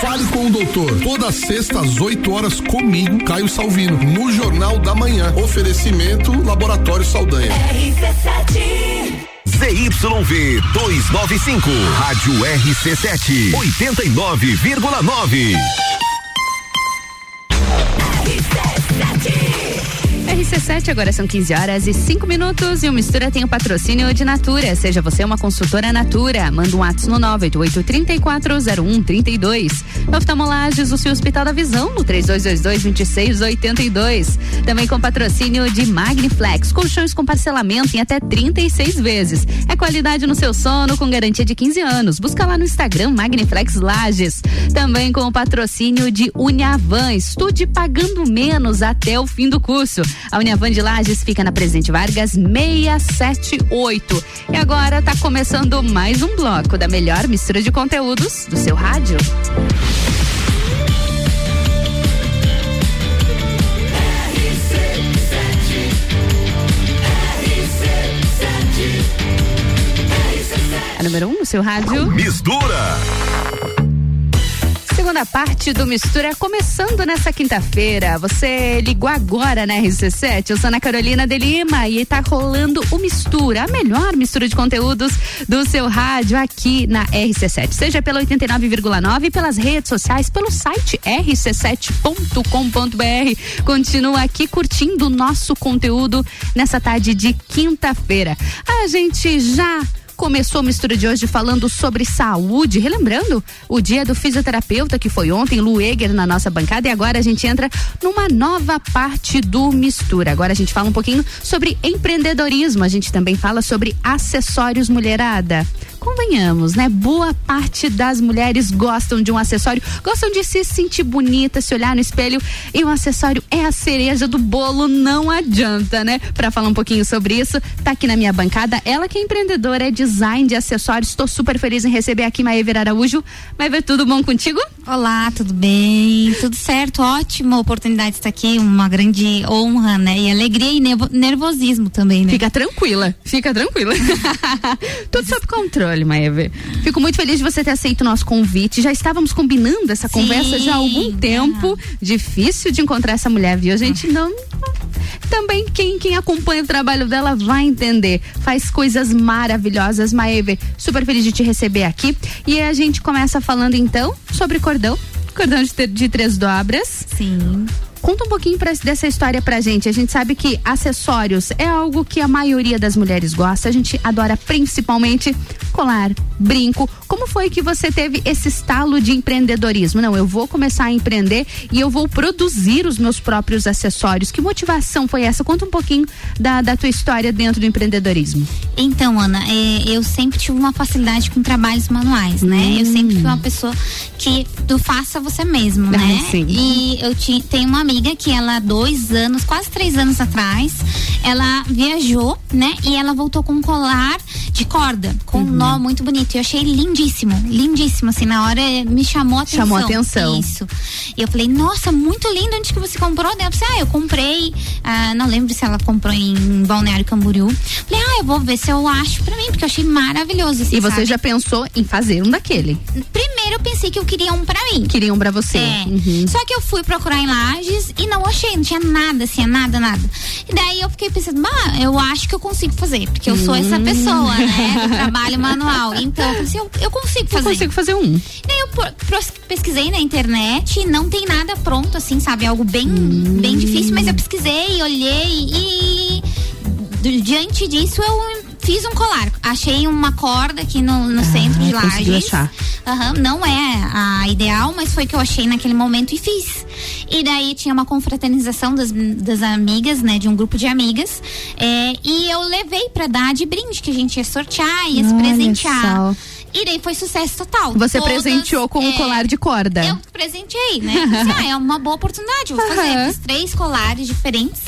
Fale com o doutor. Toda sexta às 8 horas comigo, Caio Salvino, no Jornal da Manhã. Oferecimento Laboratório Saldanha. ZYV 295, Rádio RC7, 89,9. RC7, agora são 15 horas e 5 minutos e o Mistura tem o patrocínio de Natura. Seja você uma consultora Natura. Manda um ato no 988-340132. Oftalmolages, o seu Hospital da Visão, no 3222-2682. Também com patrocínio de Magniflex, colchões com parcelamento em até 36 vezes. É qualidade no seu sono com garantia de 15 anos. Busca lá no Instagram Magniflex Lages. Também com o patrocínio de Uniavan. Estude pagando menos até o fim do curso. Uniavan de Lages fica na Presidente Vargas 678. E agora tá começando mais um bloco da melhor mistura de conteúdos do seu rádio. A número 1 um no seu rádio. Mistura. Segunda parte do Mistura começando nessa quinta-feira. Você ligou agora na RC7. Eu sou Ana Carolina de Lima e tá rolando o Mistura, a melhor mistura de conteúdos do seu rádio aqui na RC7. Seja pela 89,9, pelas redes sociais, pelo site rc7.com.br. Continua aqui curtindo o nosso conteúdo nessa tarde de quinta-feira. A gente já começou a mistura de hoje falando sobre saúde, relembrando o dia do fisioterapeuta que foi ontem, Lu Eger na nossa bancada e agora a gente entra numa nova parte do mistura. Agora a gente fala um pouquinho sobre empreendedorismo, a gente também fala sobre acessórios mulherada. Convenhamos, né? Boa parte das mulheres gostam de um acessório, gostam de se sentir bonita, se olhar no espelho e o acessório é a cereja do bolo, não adianta, né? Para falar um pouquinho sobre isso, tá aqui na minha bancada, ela que é empreendedora, é design de acessórios. Estou super feliz em receber aqui Maíver Araújo. Maíver, tudo bom contigo? Olá, tudo bem? Tudo certo, ótima oportunidade de estar aqui, uma grande honra, né? E alegria e nervo- nervosismo também, né? Fica tranquila, fica tranquila. Tudo sob controle, Maeve. Fico muito feliz de você ter aceito o nosso convite. Já estávamos combinando essa conversa já há algum tempo. Difícil de encontrar essa mulher, viu? A gente não. Também quem, quem acompanha o trabalho dela vai entender. Faz coisas maravilhosas, Maeve. Super feliz de te receber aqui. E a gente começa falando então sobre cordão. Cordão de, de três dobras. Sim. Conta um pouquinho pra- dessa história pra gente. A gente sabe que acessórios é algo que a maioria das mulheres gosta. A gente adora principalmente colar, brinco. Como foi que você teve esse estalo de empreendedorismo? Não, eu vou começar a empreender e eu vou produzir os meus próprios acessórios. Que motivação foi essa? Conta um pouquinho da, da tua história dentro do empreendedorismo. Então, Ana, é, eu sempre tive uma facilidade com trabalhos manuais, né? Eu sempre fui uma pessoa que tu faça você mesmo, né? sim. E eu tenho uma amiga que ela, dois anos, quase três anos atrás, ela viajou, né? E ela voltou com um colar de corda, com um nó muito bonito. Eu achei lindíssimo, lindíssimo, assim, na hora me chamou a atenção. Chamou a atenção. Isso. E eu falei, nossa, muito lindo, onde que você comprou? Daí ela disse, ah, eu comprei, ah, não lembro se ela comprou em Balneário Camboriú. Falei, ah, eu vou ver se eu acho pra mim, porque eu achei maravilhoso. assim, E você sabe? já pensou em fazer um daquele? Primeiro primeiro eu pensei que eu queria um pra mim. Queria um pra você. É. Uhum. Só que eu fui procurar em Lages e não achei, não tinha nada, assim, nada, nada. E daí eu fiquei pensando, bah, eu acho que eu consigo fazer, porque eu sou essa Hum. pessoa, né, do trabalho manual. Então, eu falei assim, eu, eu consigo fazer. Eu consigo fazer um. Daí eu por- pesquisei na internet, não tem nada pronto, assim, sabe? Algo bem, Hum. bem difícil, mas eu pesquisei, olhei e di- diante disso eu fiz um colar. Achei uma corda aqui no, no centro de Ah, Lages. achar. Aham, não é a ideal, mas foi que eu achei naquele momento e fiz. E daí tinha uma confraternização das, das amigas, né? De um grupo de amigas. é, e eu levei pra dar de brinde, que a gente ia sortear, ia se Olha presentear. só. E daí foi sucesso total. Você Todas, presenteou com um é, colar de corda. Eu presenteei, né? Assim, ah, é uma boa oportunidade, eu vou fazer. Aham. Fiz três colares diferentes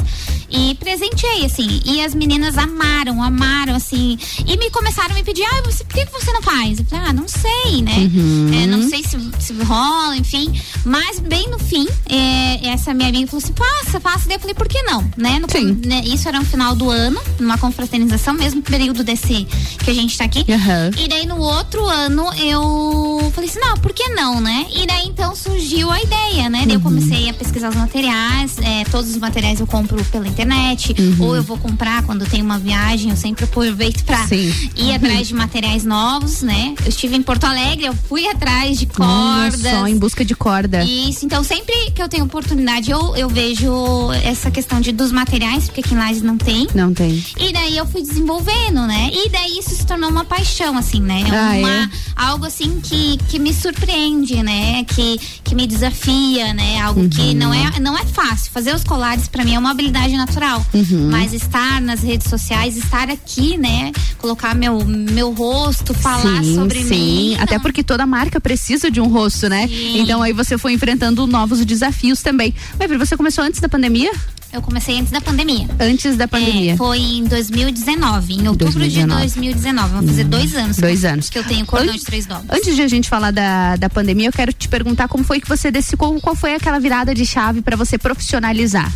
e presenteei, assim. E as meninas amaram, amaram, assim. E me começaram a me pedir, ah, você, por que você não faz? Eu falei, ah, não sei, né? Uhum. É, não sei se, se rola, enfim. Mas bem no fim, é, essa minha amiga falou assim, faça, faça. Daí eu falei, por que não? Né? No, com- né, Isso era no final do ano, numa confraternização, mesmo período desse que a gente tá aqui. Aham. E daí no outro ano eu falei assim, não, por que não, né? E daí então surgiu a ideia, né? Daí eu comecei a pesquisar os materiais, é, todos os materiais eu compro pela internet, ou eu vou comprar quando tem uma viagem, eu sempre aproveito pra Sim. ir atrás de materiais novos, né? Eu estive em Porto Alegre, eu fui atrás de Olha cordas. só, em busca de corda. Isso, então sempre que eu tenho oportunidade, eu, eu vejo essa questão de, dos materiais, porque aqui em Lages não tem. Não tem. E daí eu fui desenvolvendo, né? E daí isso se tornou uma paixão, assim, né? É Ah, uma, algo assim que, que me surpreende, né? Que, que me desafia, né? Algo Uhum. que não é, não é fácil. Fazer os colares pra mim é uma habilidade natural. Uhum. Mas estar nas redes sociais, estar aqui, né? Colocar meu, meu rosto, falar sim, sobre sim. mim. Até porque toda marca precisa de um rosto, né? Então aí você foi enfrentando novos desafios também. Mas você começou antes da pandemia? Eu comecei antes da pandemia. Antes da pandemia. É, foi em 2019, em outubro 2019. de 2019. Vou fazer dois anos. Dois anos. Que eu tenho cordão An- de três dobras. Antes de a gente falar da, da pandemia, eu quero te perguntar como foi que você decidiu, qual foi aquela virada de chave para você profissionalizar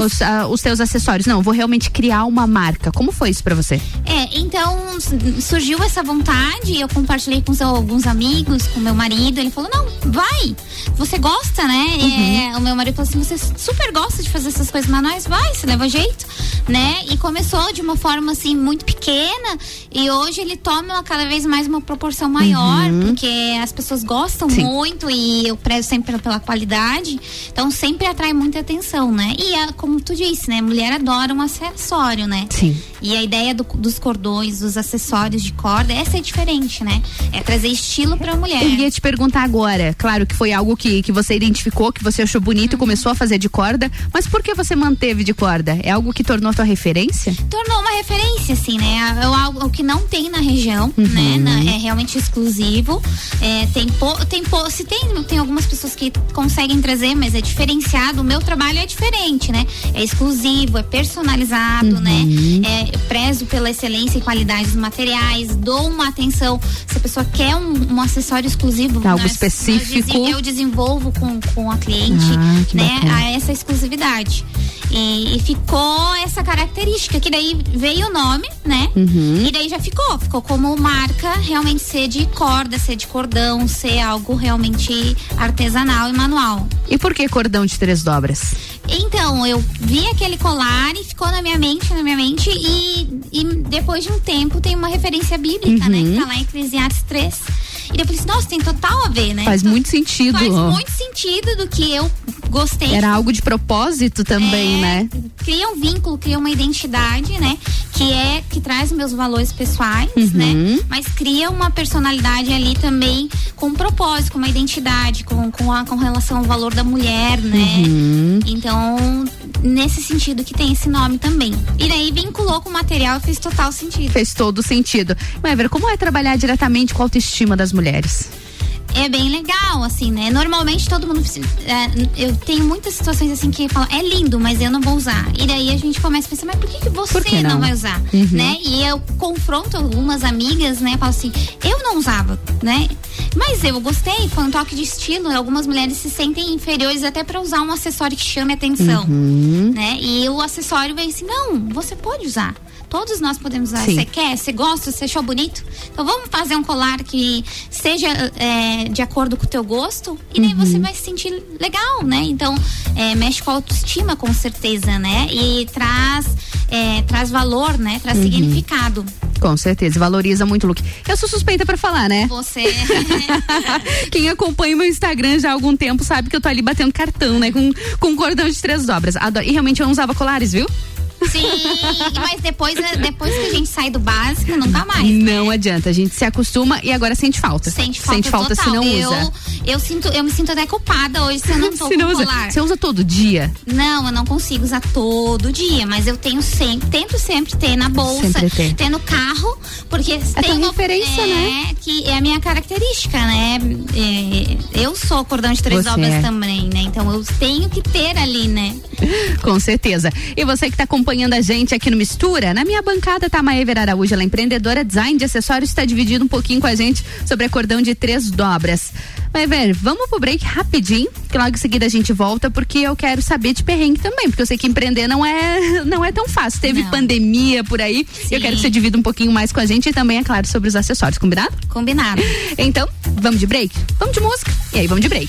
os, ah, os seus acessórios. Não, vou realmente criar uma marca. Como foi isso para você? É, então surgiu essa vontade, eu compartilhei com alguns amigos, com meu marido, ele falou, não, vai, você gosta, né? Uhum. É, o meu marido falou assim, você super gosta de fazer essas coisas manuais, vai, você leva jeito, né? E começou de uma forma assim, muito pequena, e hoje ele toma cada vez mais uma proporção maior, Uhum. porque as pessoas gostam Sim. muito e eu prezo sempre pela, pela qualidade, então sempre atrai muita atenção, né? E a- como tu disse, né? Mulher adora um acessório, né? Sim. E a ideia do- dos cordões, dos acessórios de corda, essa é diferente, né? É trazer estilo pra mulher. Eu ia te perguntar agora. Claro que foi algo que, que você identificou, que você achou bonito e começou a fazer de corda. Mas por que você manteve de corda? É algo que tornou a tua referência? Tornou uma referência, assim, né? É algo que não tem na região, Uhum. né? Na- é realmente exclusivo. É, tem po, tem po, se tem, tem algumas pessoas que conseguem trazer, mas é diferenciado. O meu trabalho é diferente, né? É exclusivo, é personalizado, Uhum. né? É, prezo pela excelência e qualidade dos materiais, dou uma atenção. Se a pessoa quer um, um acessório exclusivo, Algo nós- específico. nós eu desenvolvo com, com a cliente, Ah, né? bacana. A essa exclusividade. E, e ficou essa característica, que daí veio o nome, né? Uhum. E daí já ficou. Ficou como marca realmente ser de corda, ser de cordão, ser algo realmente artesanal e manual. E por que cordão de três dobras? Então, eu vi aquele colar e ficou na minha mente, na minha mente, e, e depois de um tempo tem uma referência bíblica, né? Que tá lá em Eclesiastes 3. E eu falei assim, nossa, tem total a ver, né? Faz muito sentido. Faz muito sentido do que eu gostei. Era algo de propósito também, É, né? Cria um vínculo, cria uma identidade, né? Que é, que traz meus valores pessoais, Uhum. né? Mas cria uma personalidade ali também com um propósito, com uma identidade, com, com, a, com relação ao valor da mulher, né? Uhum. Então, nesse sentido que tem esse nome também. E daí vinculou com o material e fez total sentido. Fez todo sentido. Ever, como é trabalhar diretamente com a autoestima das mulheres? É bem legal, assim, né? Normalmente todo mundo. é, eu tenho muitas situações assim que falam, é lindo, mas eu não vou usar. E daí a gente começa a pensar, mas por que, que você que não? não? vai usar? Uhum. Né? E eu confronto algumas amigas, né? Falo assim, eu não usava, né? Mas eu gostei, foi um toque de estilo. Algumas mulheres se sentem inferiores até pra usar um acessório que chame atenção. Uhum. Né? E o acessório vem assim, não, você pode usar. Todos nós podemos usar. Você quer? Você gosta? Você achou bonito? Então vamos fazer um colar que seja é, é, de acordo com o teu gosto e daí você vai se sentir legal, né? Então, é, mexe com a autoestima, com certeza, né? E traz, é, traz valor, né? Traz Uhum. significado. Com certeza, valoriza muito o look. Eu sou suspeita pra falar, né? Você. Quem acompanha o meu Instagram já há algum tempo sabe que eu tô ali batendo cartão, né? Com, com cordão de três dobras. Adoro. E realmente eu não usava colares, viu? Sim, mas depois, depois que a gente sai do básico, não dá mais. Não adianta, a gente se acostuma e agora sente falta. Sente falta, Sente falta total. se não usa. Eu, sinto, eu me sinto até culpada hoje se eu não tô Se com usa. colar. Você usa todo dia? Não, eu não consigo usar todo dia, mas eu tenho sempre, tento sempre ter na bolsa, Sempre ter. no carro, porque tua tem uma referência, é, né? Que é a minha característica, né? É, eu sou cordão de três Você obras é. também, né? Então eu tenho que ter ali, né? Com certeza. E você que está acompanhando a gente aqui no Mistura, na minha bancada tá a Maíver Araújo, ela é empreendedora, design de acessórios, está dividindo um pouquinho com a gente sobre a cordão de três dobras. Maíver, vamos pro break rapidinho, que logo em seguida a gente volta, porque eu quero saber de perrengue também, porque eu sei que empreender não é, não é tão fácil. Teve pandemia por aí, e eu quero que você divida um pouquinho mais com a gente e também, é claro, sobre os acessórios, combinado? Combinado. Então, vamos de break? Vamos de música, e aí vamos de break.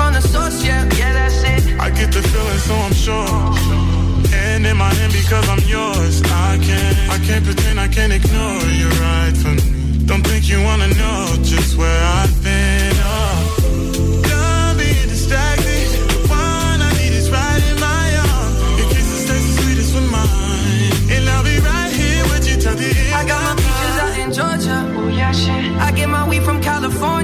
From the source, yeah. Yeah, that's it. I get the feeling, so I'm sure. And in my hand because I'm yours. I can't, I can't pretend I can't ignore you right from me. Don't think you wanna know just where I've been. Oh. Done being distracted. The one I need is right in my arms. Your kisses taste the sweetest with mine. And I'll be right here with you till. I got my peaches out in Georgia. Oh yeah, shit. I get my weed from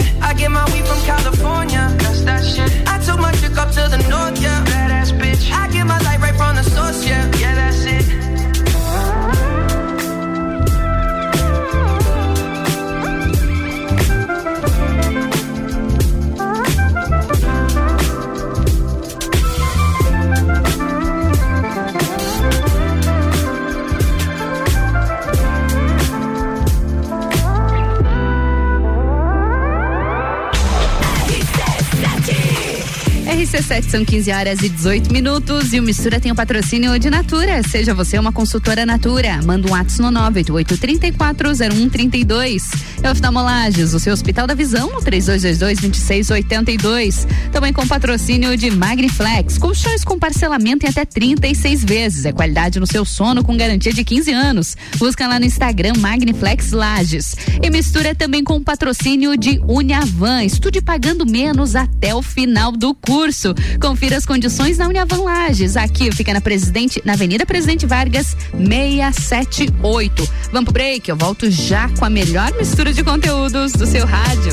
shit. I get my weed from California. That's that shit. I took my chick up to the north, yeah. São 15 horas e 18 minutos e o Mistura tem o patrocínio de Natura. Seja você uma consultora Natura. Manda um ato no 988-340132. É oftalmolages, o seu Hospital da Visão, no 3222-2682. Também com patrocínio de Magniflex. Colchões com parcelamento em até 36 vezes. É qualidade no seu sono com garantia de 15 anos. Busca lá no Instagram Magniflex Lages. E mistura também com patrocínio de Uniavan. Estude pagando menos até o final do curso. Confira as condições na Uniavan Lages. Aqui fica na Presidente, na Avenida Presidente Vargas, 678. Vamos pro break, eu volto já com a melhor mistura de conteúdos do seu rádio.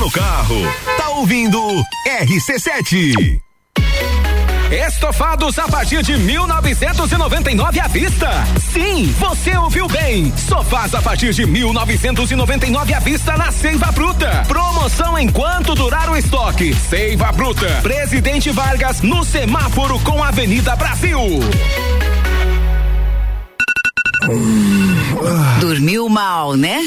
No carro, tá ouvindo RC7. Estofados a partir de 1999 à vista. Sim, você ouviu bem. Sofás a partir de 1999 à vista na Seiva Bruta. Promoção enquanto durar o estoque. Seiva Bruta. Presidente Vargas no semáforo com Avenida Brasil. Dormiu mal, né?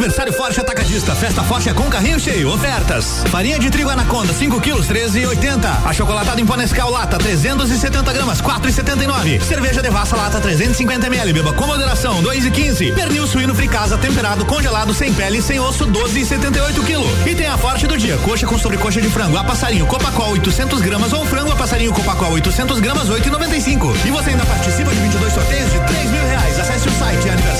Aniversário Forte Atacadista. Festa Forte é com carrinho cheio. Ofertas. Farinha de trigo Anaconda, 5 quilos, 13,80. Achocolatado em pó Lata, 370 gramas, 4,79. Cerveja Devassa Lata, 350 ml. Beba com moderação, 2,15. Pernil suíno fricasa temperado, congelado, sem pele, sem osso, 12,78 quilo. E tem a Forte do dia. Coxa com sobrecoxa de frango, a passarinho Copacol 800 gramas ou frango a passarinho Copacol 800 gramas, 8,95. E você ainda participa de 22 sorteios de 3 mil reais. Acesse o site aniversarioforte.com.br.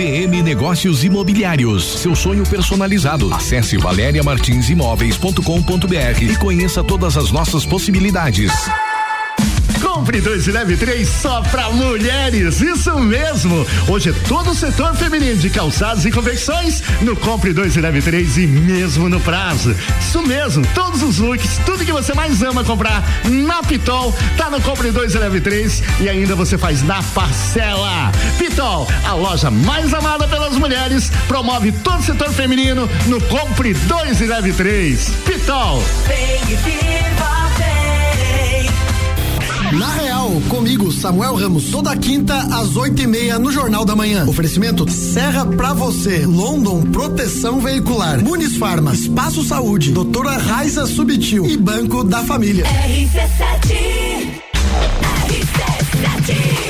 VM Negócios Imobiliários. Seu sonho personalizado. Acesse valeriamartinsimóveis.com.br e conheça todas as nossas possibilidades. Compre dois e leve três só pra mulheres. Isso mesmo. Hoje é todo o setor feminino de calçados e confecções no Compre dois e leve três e mesmo no prazo. Isso mesmo. Todos os looks, tudo que você mais ama comprar na Pitol tá no Compre dois e leve três e ainda você faz na parcela. Pitol, a loja mais amada pelas mulheres, promove todo o setor feminino no Compre dois e leve três. Pitol. Vem viva. Na Real, comigo, Samuel Ramos, toda quinta às oito e meia no Jornal da Manhã. Oferecimento Serra pra você, London Proteção Veicular, Muniz Farma, Espaço Saúde, Doutora Raiza Subtil e Banco da Família. RC7 RC7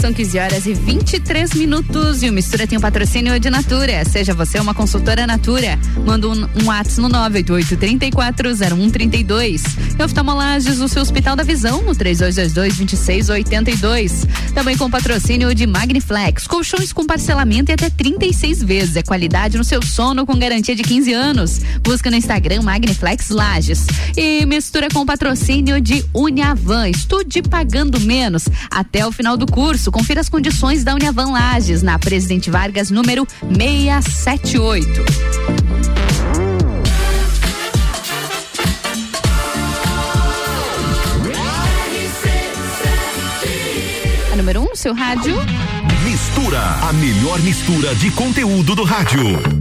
são 15 horas e 23 minutos e o Mistura tem o um patrocínio de Natura. Seja você uma consultora Natura. Manda um, um WhatsApp no 988-340132. E oftalmolages, o seu Hospital da Visão no 3222-2682. Também com patrocínio de Magniflex. Colchões com parcelamento e até 36 vezes. É qualidade no seu sono com garantia de 15 anos. Busca no Instagram Magniflex Lages. E mistura com patrocínio de Uniavan. Estude pagando menos. Até o final do curso, confira as condições da Uniavan Lages na Presidente Vargas, número 678. A número 1 um, seu rádio. Mistura, a melhor mistura de conteúdo do rádio.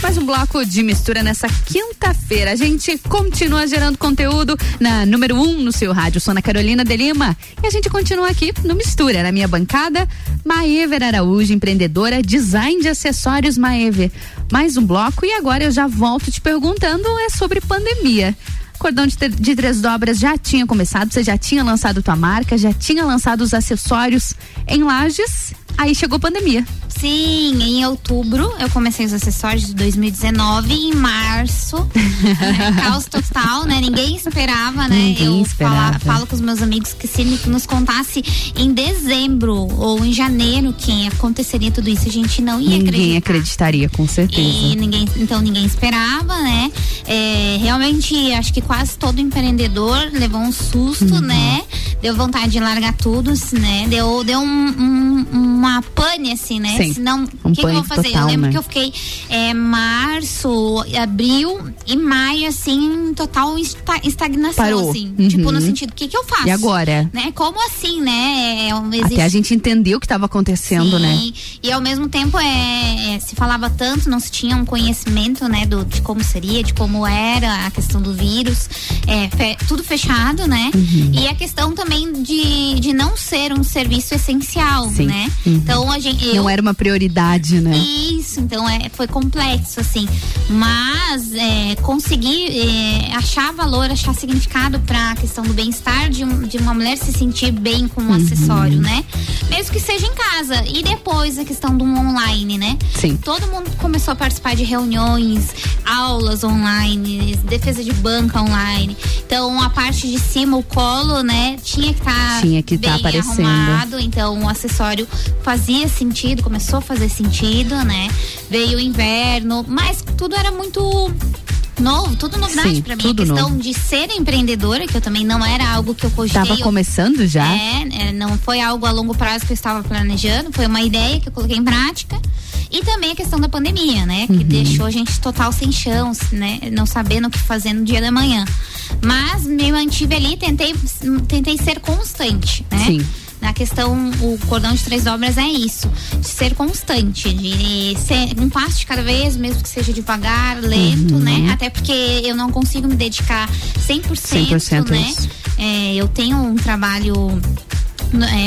Mais um bloco de mistura nessa quinta-feira. A gente continua gerando conteúdo na número 1 um no seu rádio. Sou Ana Carolina de Lima e a gente continua aqui no Mistura. Na minha bancada, Maever Araújo, empreendedora, design de acessórios Maever. Mais um bloco e agora eu já volto te perguntando é sobre pandemia. Cordão de, de, três dobras já tinha começado, você já tinha lançado tua marca, já tinha lançado os acessórios em lajes, aí chegou pandemia. Sim, em outubro eu comecei os acessórios de 2019 em março. né, caos total, né? Ninguém esperava, né? Ninguém eu esperava. Fala, falo com os meus amigos que se nos contasse em dezembro ou em janeiro que aconteceria tudo isso, a gente não ia Ninguém acreditar. acreditaria, com certeza. E ninguém, então ninguém esperava, né? É, realmente, acho que quase todo empreendedor levou um susto, Uhum. né? Deu vontade de largar tudo, né? Deu, deu um, um- uma pane, assim, né? Sim. Senão, o que, que eu vou fazer? total, eu lembro né? que eu fiquei é, março, abril e maio, assim, em total esta- estagnação, Parou. assim. Uhum. Tipo, no sentido, o que, que eu faço? E agora? Né? Como assim, né? É, existe Até a gente entendeu o que estava acontecendo, Sim, né? E ao mesmo tempo é, é, se falava tanto, não se tinha um conhecimento, né, do, de como seria, de como era a questão do vírus, é, fe- tudo fechado, né? Uhum. E a questão também de, de não ser um serviço essencial, Sim. né? Uhum. Então a gente. Eu, Não era uma prioridade, né? isso, então é, foi complexo, assim. Mas é, conseguir é, achar valor, achar significado para a questão do bem-estar de, um- de uma mulher se sentir bem com um Uhum. acessório, né? Mesmo que seja em casa. E depois a questão do online, né? Sim. Todo mundo começou a participar de reuniões, aulas online, defesa de banca online. Então a parte de cima, o colo, né? Tinha que estar Tinha que tá bem aparecendo. arrumado. Então o acessório fazia sentido, começou a fazer sentido, né? Veio o inverno, mas tudo era muito novo, tudo novidade pra mim. tudo a questão novo. de ser empreendedora, que eu também não era algo que eu cogitei. Tava começando já? É, é, não foi algo a longo prazo que eu estava planejando, foi uma ideia que eu coloquei em prática. E também a questão da pandemia, né? Que Uhum. deixou a gente total sem chão, né? Não sabendo o que fazer no dia da manhã. Mas me mantive ali, tentei, tentei ser constante, né? Sim. Na questão, o cordão de três dobras é isso, de ser constante, de ser um passo de cada vez, mesmo que seja devagar, lento, Uhum. né? Até porque eu não consigo me dedicar 100%, 100% né? isso. É, eu tenho um trabalho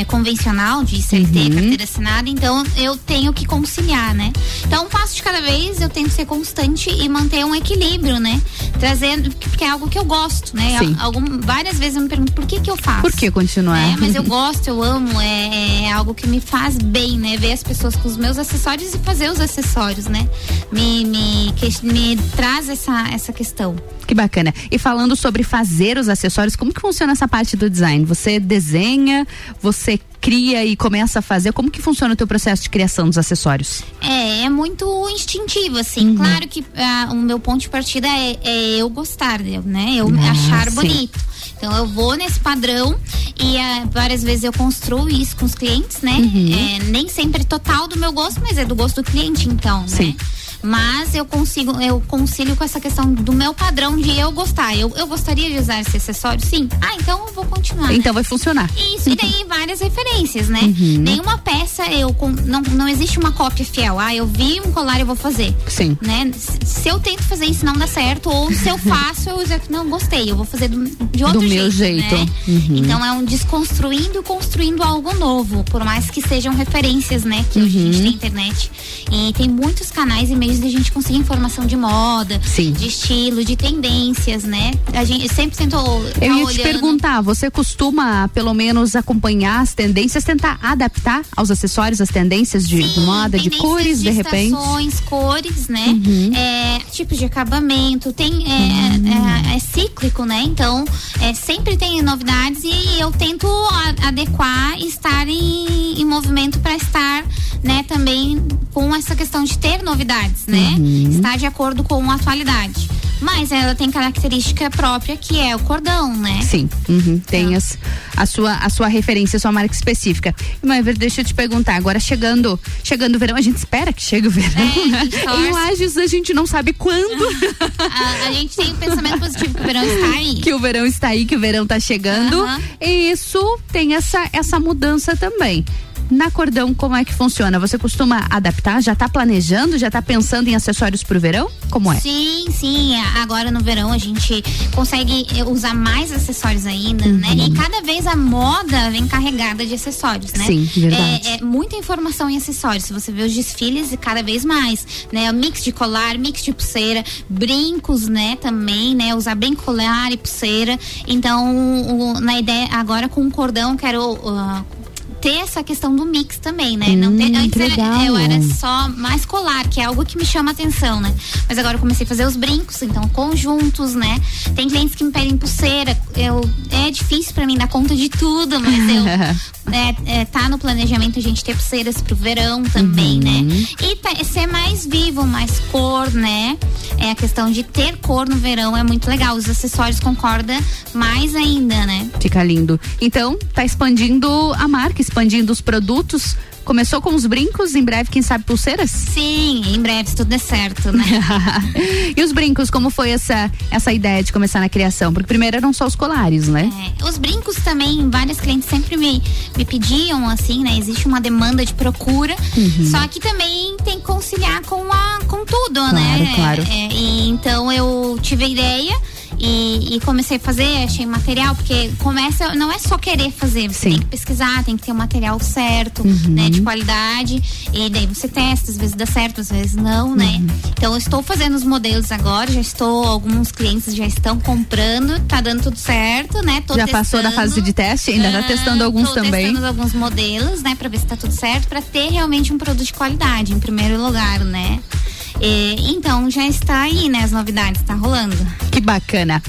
é, convencional de CLT, Uhum. carteira assinada, então eu tenho que conciliar, né? Então, um passo de cada vez, eu tento ser constante e manter um equilíbrio, né? Trazendo, porque é algo que eu gosto, né? Sim. Algum, várias vezes eu me pergunto por que que eu faço? Por que continuar? É, mas eu gosto, eu amo, é, é algo que me faz bem, né? Ver as pessoas com os meus acessórios e fazer os acessórios, né? Me, me, que- me traz essa, essa questão. Que bacana. E falando sobre fazer os acessórios, como que funciona essa parte do design? Você desenha, você cria e começa a fazer? Como que funciona o teu processo de criação dos acessórios? É, é muito instintivo, assim. Claro que ah, o meu ponto de partida é, é eu gostar, né? Eu Ah, achar sim. bonito. Então eu vou nesse padrão e ah, várias vezes eu construo isso com os clientes, né? Uhum. É, nem sempre total do meu gosto, mas é do gosto do cliente, então, Sim. Mas eu consigo, eu concilio com essa questão do meu padrão de eu gostar. Eu, eu gostaria de usar esse acessório, sim. Ah, então eu vou continuar. Então vai funcionar. Isso, e daí várias referências, né? Uhum. Nenhuma peça eu com- não, não existe uma cópia fiel. Ah, eu vi um colar e vou fazer. Sim. Né? Se- eu tento fazer isso não dá certo, ou se eu faço, eu já não gostei, eu vou fazer do, de outro Do meu jeito. jeito. né? Uhum. Então é um desconstruindo e construindo algo novo, por mais que sejam referências, né? Que hoje a gente Uhum. tem internet. E tem muitos canais e meios de a gente conseguir informação de moda, Sim. de estilo, de tendências, né? A gente sempre tentou. tá Eu ia te olhando. perguntar, você costuma pelo menos acompanhar as tendências, tentar adaptar aos acessórios as tendências de, de moda, de tendências cores, de, repente? estações, cores, né? Uhum. É, tipos de acabamento, tem é, é- é cíclico, né? Então é, sempre tem novidades e eu tento a- adequar e estar em, em movimento para estar, né? Também com essa questão de ter novidades, né? Uhum. Estar de acordo com a atualidade. Mas ela tem característica própria que é o cordão, né? Sim, uhum, tem as- a, sua, a sua referência, a sua marca específica. Mas deixa eu te perguntar, agora chegando chegando o verão, a gente espera que chegue o verão, É, né? Em Lages a gente não sabe quando A, a gente tem o pensamento positivo que o verão está aí. que o verão está aí, que o verão está chegando. Aham. E isso tem essa, essa mudança também. Na cordão, como é que funciona? Você costuma adaptar? Já está planejando? Já está pensando em acessórios para o verão? Como é? Sim, sim. Agora no verão a gente consegue eh, usar mais acessórios ainda, né? E cada vez a moda vem carregada de acessórios, né? Sim, verdade. É, é muita informação em acessórios. Se você vê os desfiles, e cada vez mais, né? O mix de colar, mix de pulseira, brincos, né? Também, né? Usar brinco, colar e pulseira. Então, o- na ideia, agora com o cordão, quero. ah, ter essa questão do mix também, né? Não ter, Hum, antes era- eu era só mais colar, que é algo que me chama atenção, né? Mas agora eu comecei a fazer os brincos, então conjuntos, né? Tem clientes que me pedem pulseira. Eu, é difícil pra mim dar conta de tudo, mas eu. é, é, tá no planejamento a gente ter pulseiras pro verão também, Uhum. né? E tá- ser mais vivo, mais cor, né? É a questão de ter cor no verão é muito legal. Os acessórios com corda mais ainda, né? Fica lindo. Então, tá expandindo a marca, expandindo os produtos. Começou com os brincos, em breve, quem sabe, pulseiras? Sim, em breve, se tudo der certo, né? e os brincos, como foi essa, essa ideia de começar na criação? Porque primeiro eram só os colares, né? É, os brincos também, vários clientes sempre me, me pediam, assim, né? Existe uma demanda de procura, Uhum. só que também tem que conciliar com, a, com tudo, Claro, né? claro. É, e então eu tive a ideia. E, e comecei a fazer, achei material, porque começa, não é só querer fazer, você tem que pesquisar, tem que ter o material certo, Uhum. né, de qualidade, e daí você testa, às vezes dá certo, às vezes não, né? Uhum. Então eu estou fazendo os modelos agora, já estou, alguns clientes já estão comprando, tá dando tudo certo, né? Tô Já passou da testando. fase de teste? Ainda tá Ah, testando alguns tô também? testando alguns modelos, né, pra ver se tá tudo certo, pra ter realmente um produto de qualidade em primeiro lugar, né? E, então já está aí, né, as novidades, tá rolando. Que bacana.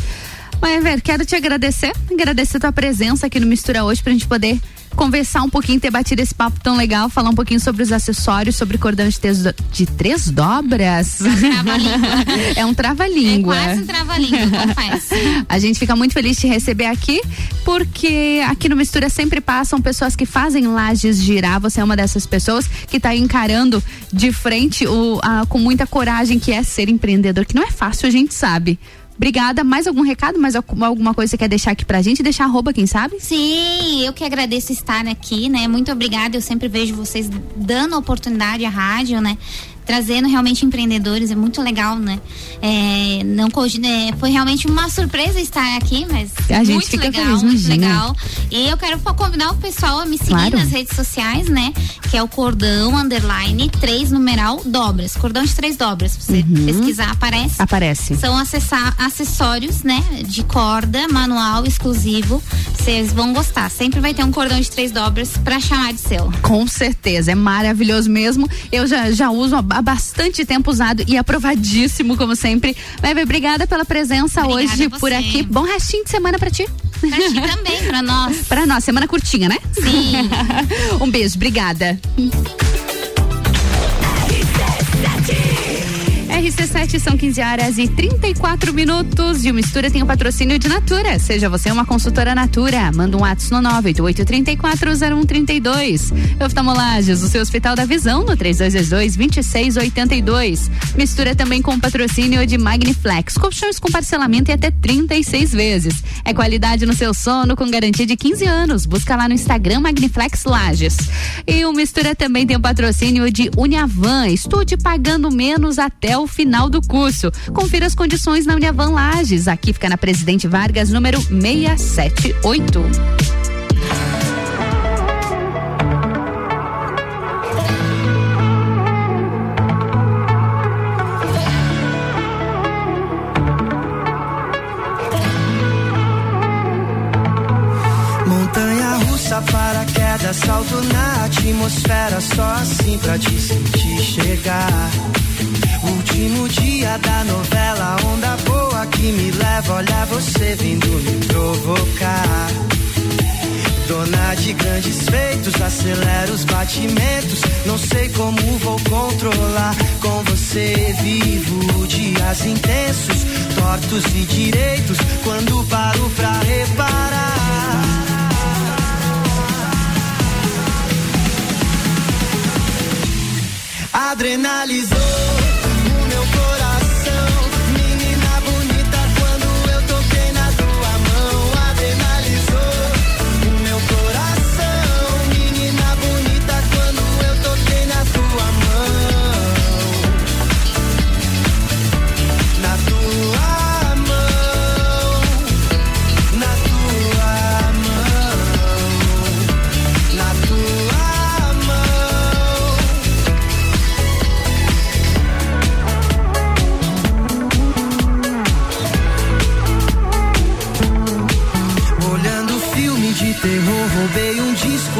Mas, quero te agradecer, agradecer a tua presença aqui no Mistura hoje pra gente poder conversar um pouquinho, ter batido esse papo tão legal, falar um pouquinho sobre os acessórios, sobre cordão de, três do- de três dobras. é um trava-língua. Quase um trava-língua, confesso. A gente fica muito feliz de te receber aqui, porque aqui no Mistura sempre passam pessoas que fazem lajes girar. Você é uma dessas pessoas que está encarando de frente o, a- com muita coragem que é ser empreendedor, que não é fácil, a gente sabe. Obrigada. Mais algum recado? Mais alguma coisa que você quer deixar aqui pra gente? Deixar arroba, quem sabe? Sim, eu que agradeço estar aqui, né? Muito obrigada. Eu sempre vejo vocês dando oportunidade à rádio, né? Trazendo realmente empreendedores, é muito legal, né? É, não, é, foi realmente uma surpresa estar aqui, mas A gente muito fica legal, feliz, muito imagina. legal. E eu quero convidar o pessoal a me seguir Claro. nas redes sociais, né? Que é o cordão underline três numeral dobras, cordão de três dobras. Você Uhum. pesquisar aparece. Aparece. São acessa- acessórios, né? De corda, manual, exclusivo. Vocês vão gostar. Sempre vai ter um cordão de três dobras pra chamar de seu. Com certeza, é maravilhoso mesmo. Eu já, já uso há há bastante tempo usado e aprovadíssimo, como sempre. Bebe, obrigada pela presença Obrigada hoje por aqui. Bom restinho de semana pra ti. Pra ti também, pra nós. pra nós, semana curtinha, né? Sim. um beijo, obrigada. RC7 são 15 horas e 34 minutos e o Mistura tem o patrocínio de Natura. Seja você uma consultora Natura. Manda um WhatsApp no 988340132. Oftalmolages, o seu Hospital da Visão no 3222-2682. Mistura também com o patrocínio de Magniflex. Colchões com parcelamento em até 36 vezes. É qualidade no seu sono com garantia de 15 anos. Busca lá no Instagram Magniflex Lages. E o Mistura também tem o patrocínio de Uniavan. Estude pagando menos até o final do curso. Confira as condições na Uniavan Lages. Aqui fica na Presidente Vargas, número 678. Montanha russa, paraquedas, salto na atmosfera, só assim pra te sentir chegar. Último dia da novela, onda boa que me leva, olha você vindo me provocar. Dona de grandes feitos, acelera os batimentos. Não sei como vou controlar. Com você vivo dias intensos, tortos e direitos. Quando paro pra reparar. Adrenalizou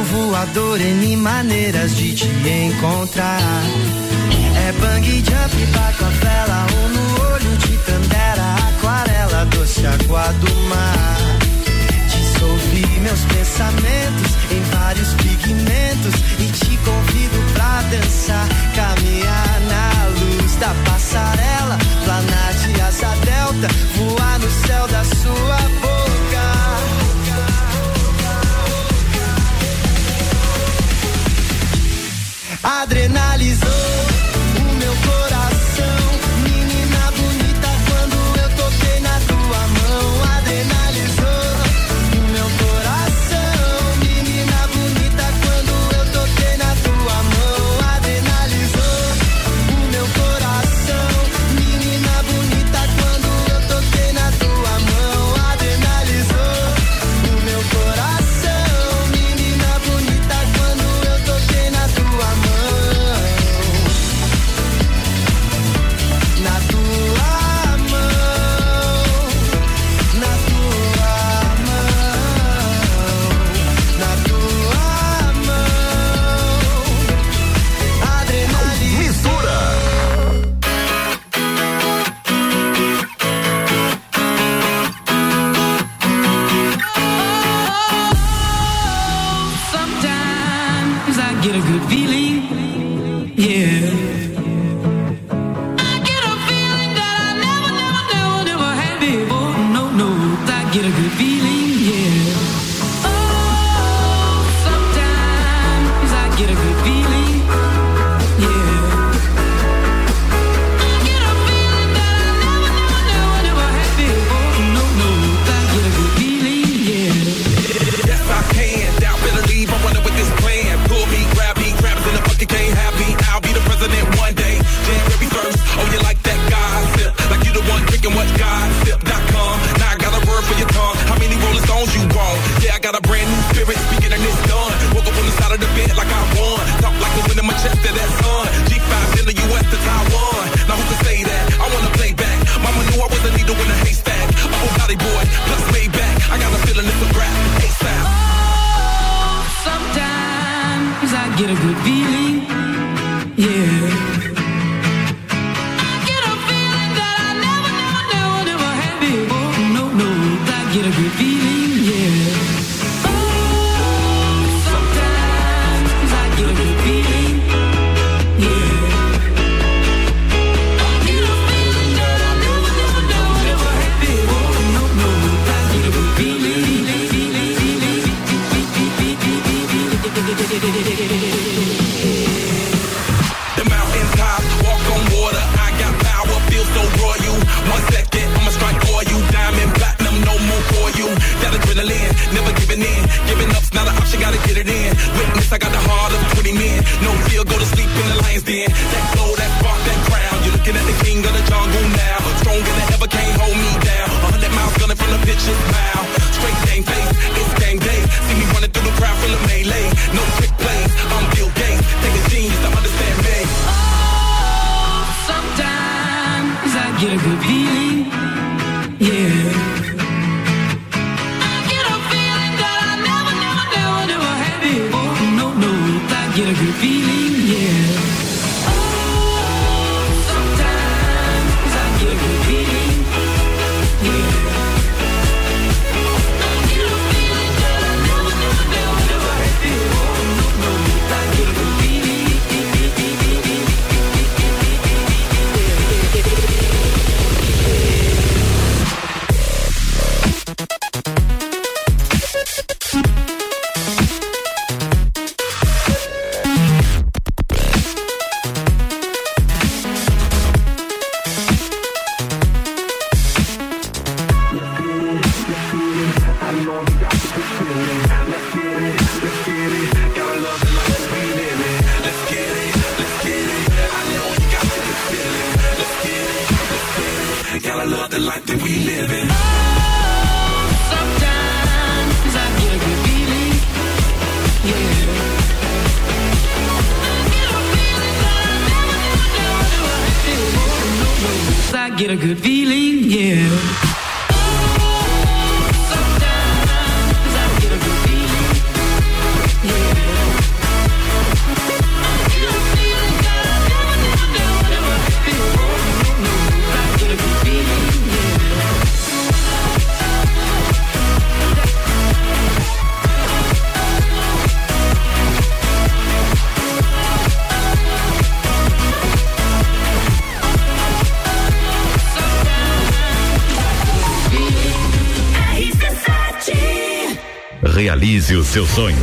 voador N maneiras de te encontrar. É bang jump, bato a um no olho de tandera, aquarela, doce água do mar. Dissolvi meus pensamentos em vários pigmentos e te convido pra dançar, Realize o seu sonho.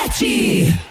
RC7.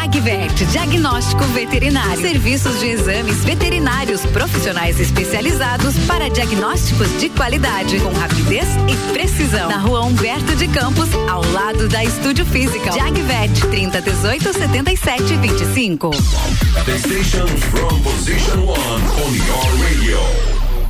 Jagvet, diagnóstico veterinário. Serviços de exames veterinários profissionais especializados para diagnósticos de qualidade, com rapidez e precisão. Na rua Humberto de Campos, ao lado da Estúdio Física. Jagvet, 30 18 77 25. The station from position one on your radio.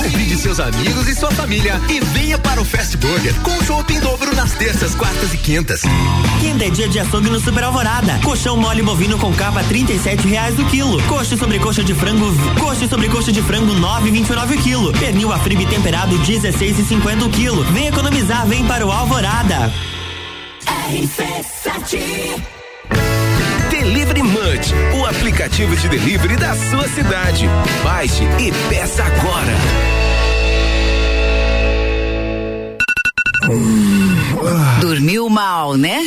Convide seus amigos e sua família e venha para o Fast Burger com chopp em dobro nas terças, quartas e quintas. Quinta é dia de açougue no Super Alvorada. Colchão mole bovino com capa trinta e reais o quilo. Coxa sobre coxa de frango, coxa sobre coxa de frango nove vinte o quilo. Pernil afribe temperado 16,50 o quilo. Vem economizar, vem para o Alvorada. RC7. Delivery Munch, o aplicativo de delivery da sua cidade. Baixe e peça agora. Dormiu mal, né?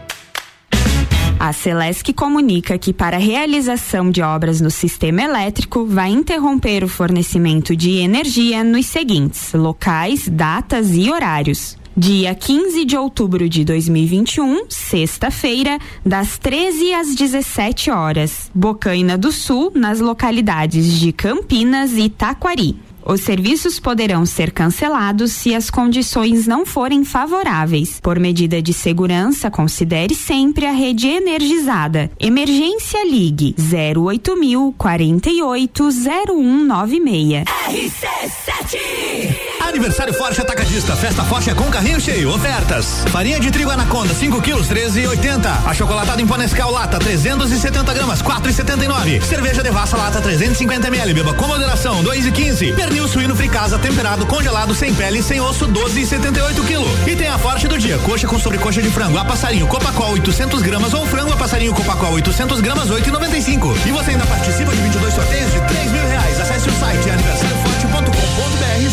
A Celesc comunica que para realização de obras no sistema elétrico vai interromper o fornecimento de energia nos seguintes locais, datas e horários. Dia 15 de outubro de 2021, sexta-feira, das 13 às 17 horas. Bocaina do Sul, nas localidades de Campinas e Taquari. Os serviços poderão ser cancelados se as condições não forem favoráveis. Por medida de segurança, considere sempre a rede energizada. Emergência Ligue 08000 48 0196. Aniversário Forte Atacadista, festa forte é com carrinho cheio, ofertas. Farinha de trigo Anaconda, 5 quilos, 13,80. Achocolatado em pó lata, 370 gramas, 4,79. Cerveja Devassa lata, 350 ml, beba com moderação, 2,15. Pernil suíno fricasa temperado, congelado, sem pele, sem osso, 12,78 quilo. E tem a forte do dia, coxa com sobrecoxa de frango, a passarinho Copacol 800 gramas ou frango a passarinho Copacol 800 gramas, 8,95. E você ainda participa de 22 sorteios de 3 mil reais. Acesse o site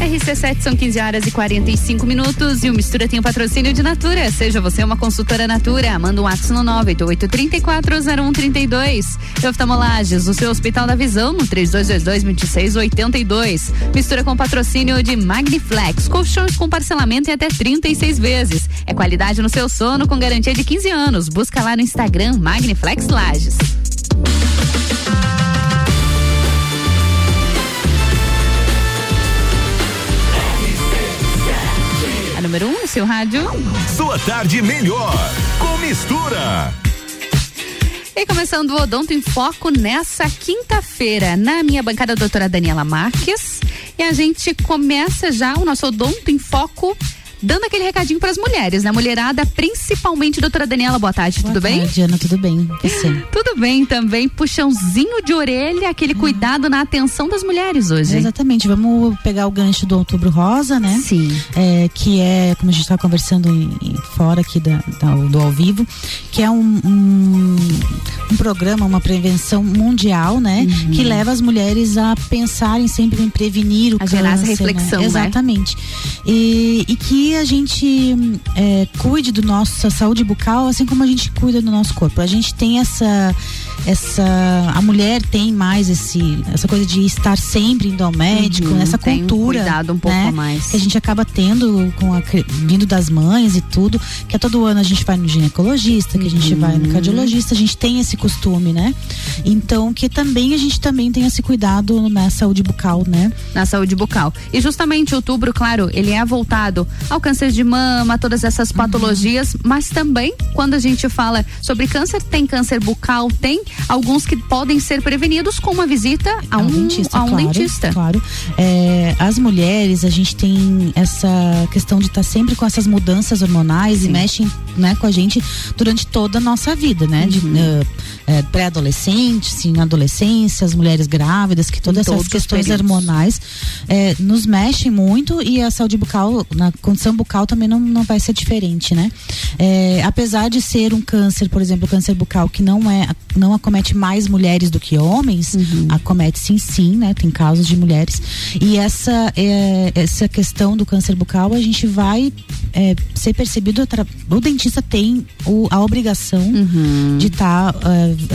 RC7 são 15 horas e 45 minutos e o Mistura tem o patrocínio de Natura. Seja você uma consultora Natura, manda um WhatsApp no 988340132. E oftalmolages, o seu Hospital da Visão no 3222-2682. Mistura com patrocínio de Magniflex, colchões com parcelamento em até 36 vezes. É qualidade no seu sono com garantia de 15 anos. Busca lá no Instagram Magniflex Lages. Número 1 um, seu rádio. Sua tarde melhor com mistura. E começando o Odonto em Foco nessa quinta-feira, na minha bancada, a doutora Daniela Marques. E a gente começa já o nosso Odonto em Foco dando aquele recadinho para as mulheres, né? Mulherada, principalmente, doutora Daniela, boa tarde, boa tudo tarde, bem? Diana, tudo bem. Tudo bem também, puxãozinho de orelha, aquele cuidado na atenção das mulheres hoje. Exatamente, vamos pegar o gancho do Outubro Rosa, né? Sim. É, que é, como a gente estava conversando em, em, fora aqui da, da, do ao vivo, que é um, um, um programa, uma prevenção mundial, né? Uhum. Que leva as mulheres a pensarem sempre em prevenir o a câncer. gerar essa reflexão, né? Exatamente. E, e que a gente é, cuide do nossa saúde bucal assim como a gente cuida do nosso corpo. A gente tem essa essa a mulher tem mais esse essa coisa de estar sempre indo ao médico, Uhum, essa tem um cultura, cuidado um pouco né, a mais. que a gente acaba tendo com a, vindo das mães e tudo, que é todo ano a gente vai no ginecologista, que a gente vai no cardiologista, a gente tem esse costume, né? Então que também a gente também tem esse cuidado na saúde bucal, né? na saúde bucal. E justamente outubro, claro, ele é voltado ao câncer de mama, todas essas patologias, mas também quando a gente fala sobre câncer, tem câncer bucal, tem alguns que podem ser prevenidos com uma visita a um, dentista, a um claro, dentista. Claro. É, as mulheres, a gente tem essa questão de estar sempre com essas mudanças hormonais e mexem né, com a gente durante toda a nossa vida, né? De Uhum. eh, eh, pré-adolescente, sim, na adolescência, as mulheres grávidas, que todas Em essas questões hormonais eh, nos mexem muito e a saúde bucal, na condição bucal também não, não vai ser diferente, né? Eh, apesar de ser um câncer, por exemplo, câncer bucal que não é, não acomete mais mulheres do que homens, acomete sim, sim, né? Tem casos de mulheres. E essa, é, essa questão do câncer bucal, a gente vai é, ser percebido. O dentista tem o- a obrigação de estar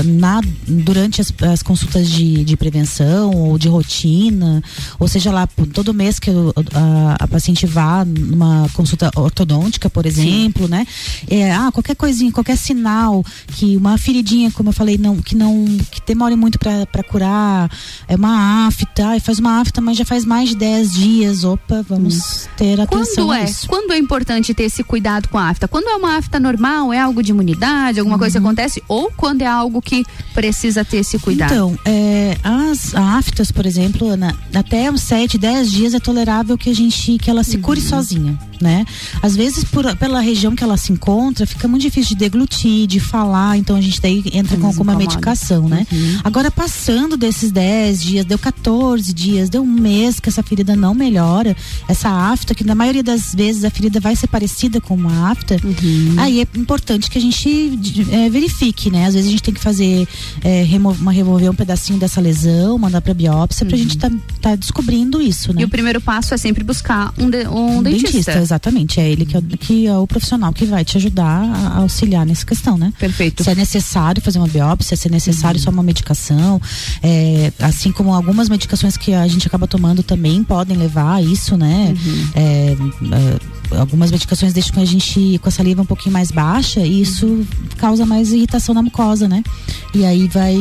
na durante as, as consultas de, de prevenção ou de rotina, ou seja lá, todo mês que o- a, a paciente vá numa consulta ortodôntica, por exemplo, né? É, ah, qualquer coisinha, qualquer sinal que uma feridinha, como eu falei, não que não que demore muito para curar, é uma afta, e faz uma afta, mas já faz mais de 10 dias, opa, vamos ter atenção Quando é, quando é importante ter esse cuidado com a afta? Quando é uma afta normal, é algo de imunidade, alguma coisa que Uhum. acontece? Ou quando é algo que precisa ter esse cuidado? Então, é, as aftas, por exemplo, Ana, até uns 7, 10 dias é tolerável que a gente que ela se cure Uhum. sozinha, né? Às vezes por, pela região que ela se encontra, fica muito difícil de deglutir, de falar, então a gente daí entra com Mais alguma medicação, né? Agora passando desses 10 dias, deu 14 dias, deu um mês que essa ferida não melhora, essa afta que na maioria das vezes a ferida vai ser parecida com uma afta, aí é importante que a gente é, verifique, né? Às vezes a gente tem que fazer é, remo- uma, remover um pedacinho dessa lesão, mandar pra biópsia, pra gente tá, tá descobrindo isso, né? E o primeiro passo é sempre buscar um, de- um Um dentista. exatamente. É ele que é, o- que é o profissional que vai te ajudar a auxiliar nessa questão, né? Perfeito. Se é necessário fazer uma biópsia, se é necessário só uma medicação, é, assim como algumas medicações que a gente acaba tomando também podem levar a isso, né? É, é, algumas medicações deixam a gente com a saliva um pouquinho mais baixa e isso causa mais irritação na mucosa, né? E aí vai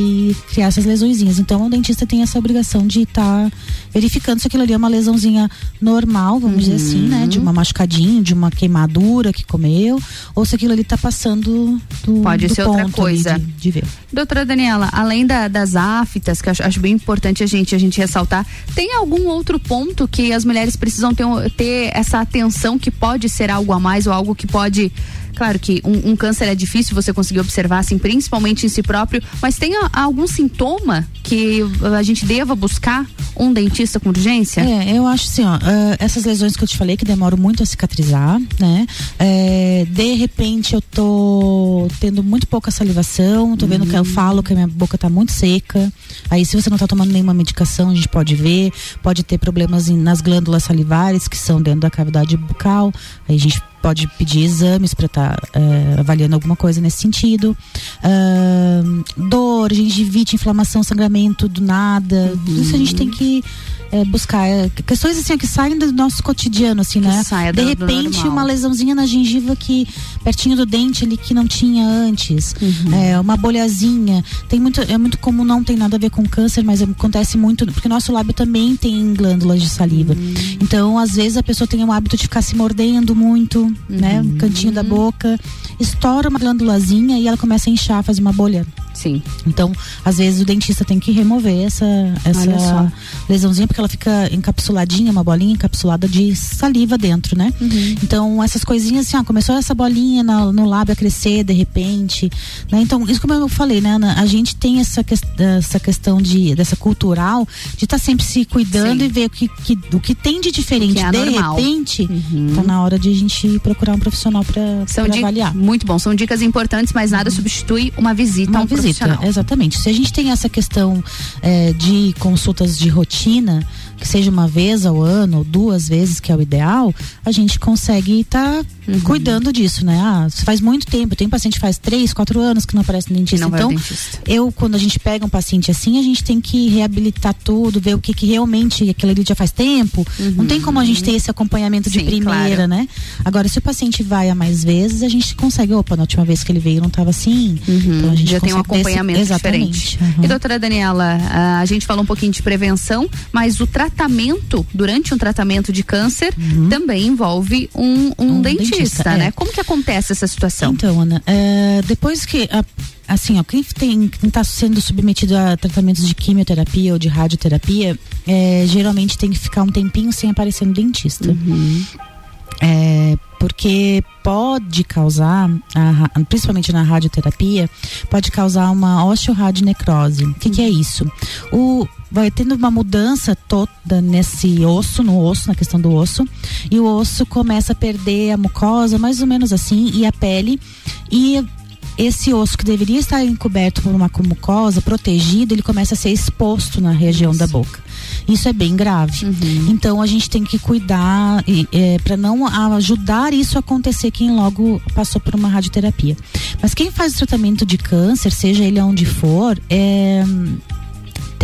criar essas lesõezinhas. Então o dentista tem essa obrigação de estar verificando se aquilo ali é uma lesãozinha normal, vamos dizer assim, né? De uma machucadinha, de uma queimadura que comeu, ou se aquilo ali tá passando do, Pode do ser outra coisa. de, de ver. Doutora Daniela, além da- das aftas, que eu acho, acho bem importante a gente, a gente ressaltar, tem algum outro ponto que as mulheres precisam ter, ter essa atenção que pode ser algo a mais ou algo que pode. Claro que um, um câncer é difícil você conseguir observar, assim, principalmente em si próprio, mas tem a- algum sintoma que a gente deva buscar um dentista com urgência? É, eu acho assim, ó, ah, essas lesões que eu te falei que demoram muito a cicatrizar, né? É, de repente eu tô tendo muito pouca salivação, tô vendo que eu falo que a minha boca tá muito seca. Aí se você não tá tomando nenhuma medicação, a gente pode ver, pode ter problemas em- nas glândulas salivares que são dentro da cavidade bucal. Aí a gente pode pedir exames para estar avaliando alguma coisa nesse sentido. Ahn, dor, gengivite, inflamação, sangramento do nada. Tudo Isso a gente tem que é, buscar. É, questões assim que saem do nosso cotidiano, assim, né? saia De do- do repente, normal. uma lesãozinha na gengiva que pertinho do dente ali que não tinha antes. Uhum. É, uma bolhazinha. Tem muito, é muito comum, não tem nada a ver com câncer, mas acontece muito, porque nosso lábio também tem glândulas de saliva. Uhum. Então, às vezes, a pessoa tem o hábito de ficar se mordendo muito, né? Uhum. No cantinho da boca. Estoura uma glândulazinha e ela começa a inchar, faz uma bolha. Sim. Então, às vezes, o dentista tem que remover essa, essa lesãozinha, porque ela fica encapsuladinha, uma bolinha encapsulada de saliva dentro, né? Uhum. Então, essas coisinhas assim, ó, começou essa bolinha na- no lábio a crescer de repente, né? Então, isso como eu falei, né, Ana? A gente tem essa, ques- essa questão de, dessa cultural de estar sempre se cuidando Sim. e ver o que, que- o que tem de diferente que é de anormal. repente, tá na hora de a gente procurar um profissional para avaliar. Muito bom, são dicas importantes, mas nada substitui uma visita a Uma um visita, exatamente. Se a gente tem essa questão é, de consultas de rotina, que seja uma vez ao ano, ou duas vezes, que é o ideal, a gente consegue estar Uhum. cuidando disso, né? Ah, se faz muito tempo, tem paciente que faz três, quatro anos que não aparece no dentista. não então, dentista. eu, quando a gente pega um paciente assim, a gente tem que reabilitar tudo, ver o que, que realmente aquilo ali já faz tempo. Não tem como a gente ter esse acompanhamento de Uhum. Sim, primeira, claro. né? Agora, se o paciente vai a mais vezes, a gente consegue, opa, na última vez que ele veio não estava assim. Então a gente já tem um esse- acompanhamento exatamente. diferente. E doutora Daniela, ah, a gente falou um pouquinho de prevenção, mas o tratamento, durante um tratamento de câncer, também envolve um, um dentista, dentista, é. né? Como que acontece essa situação? Então, Ana, é, depois que. a- assim, ó, quem tem, quem tá sendo submetido a tratamentos de quimioterapia ou de radioterapia, é, geralmente tem que ficar um tempinho sem aparecer no dentista. É, porque pode causar, a principalmente na radioterapia, pode causar uma osteoradionecrose. O que, que é isso? O, vai tendo uma mudança toda nesse osso, no osso, na questão do osso, e o osso começa a perder a mucosa, mais ou menos assim, e a pele, e esse osso que deveria estar encoberto por uma mucosa, protegido, ele começa a ser exposto na região da boca. Isso é bem grave. Então a gente tem que cuidar é, para não ajudar isso a acontecer quem logo passou por uma radioterapia. Mas quem faz o tratamento de câncer, seja ele onde for, é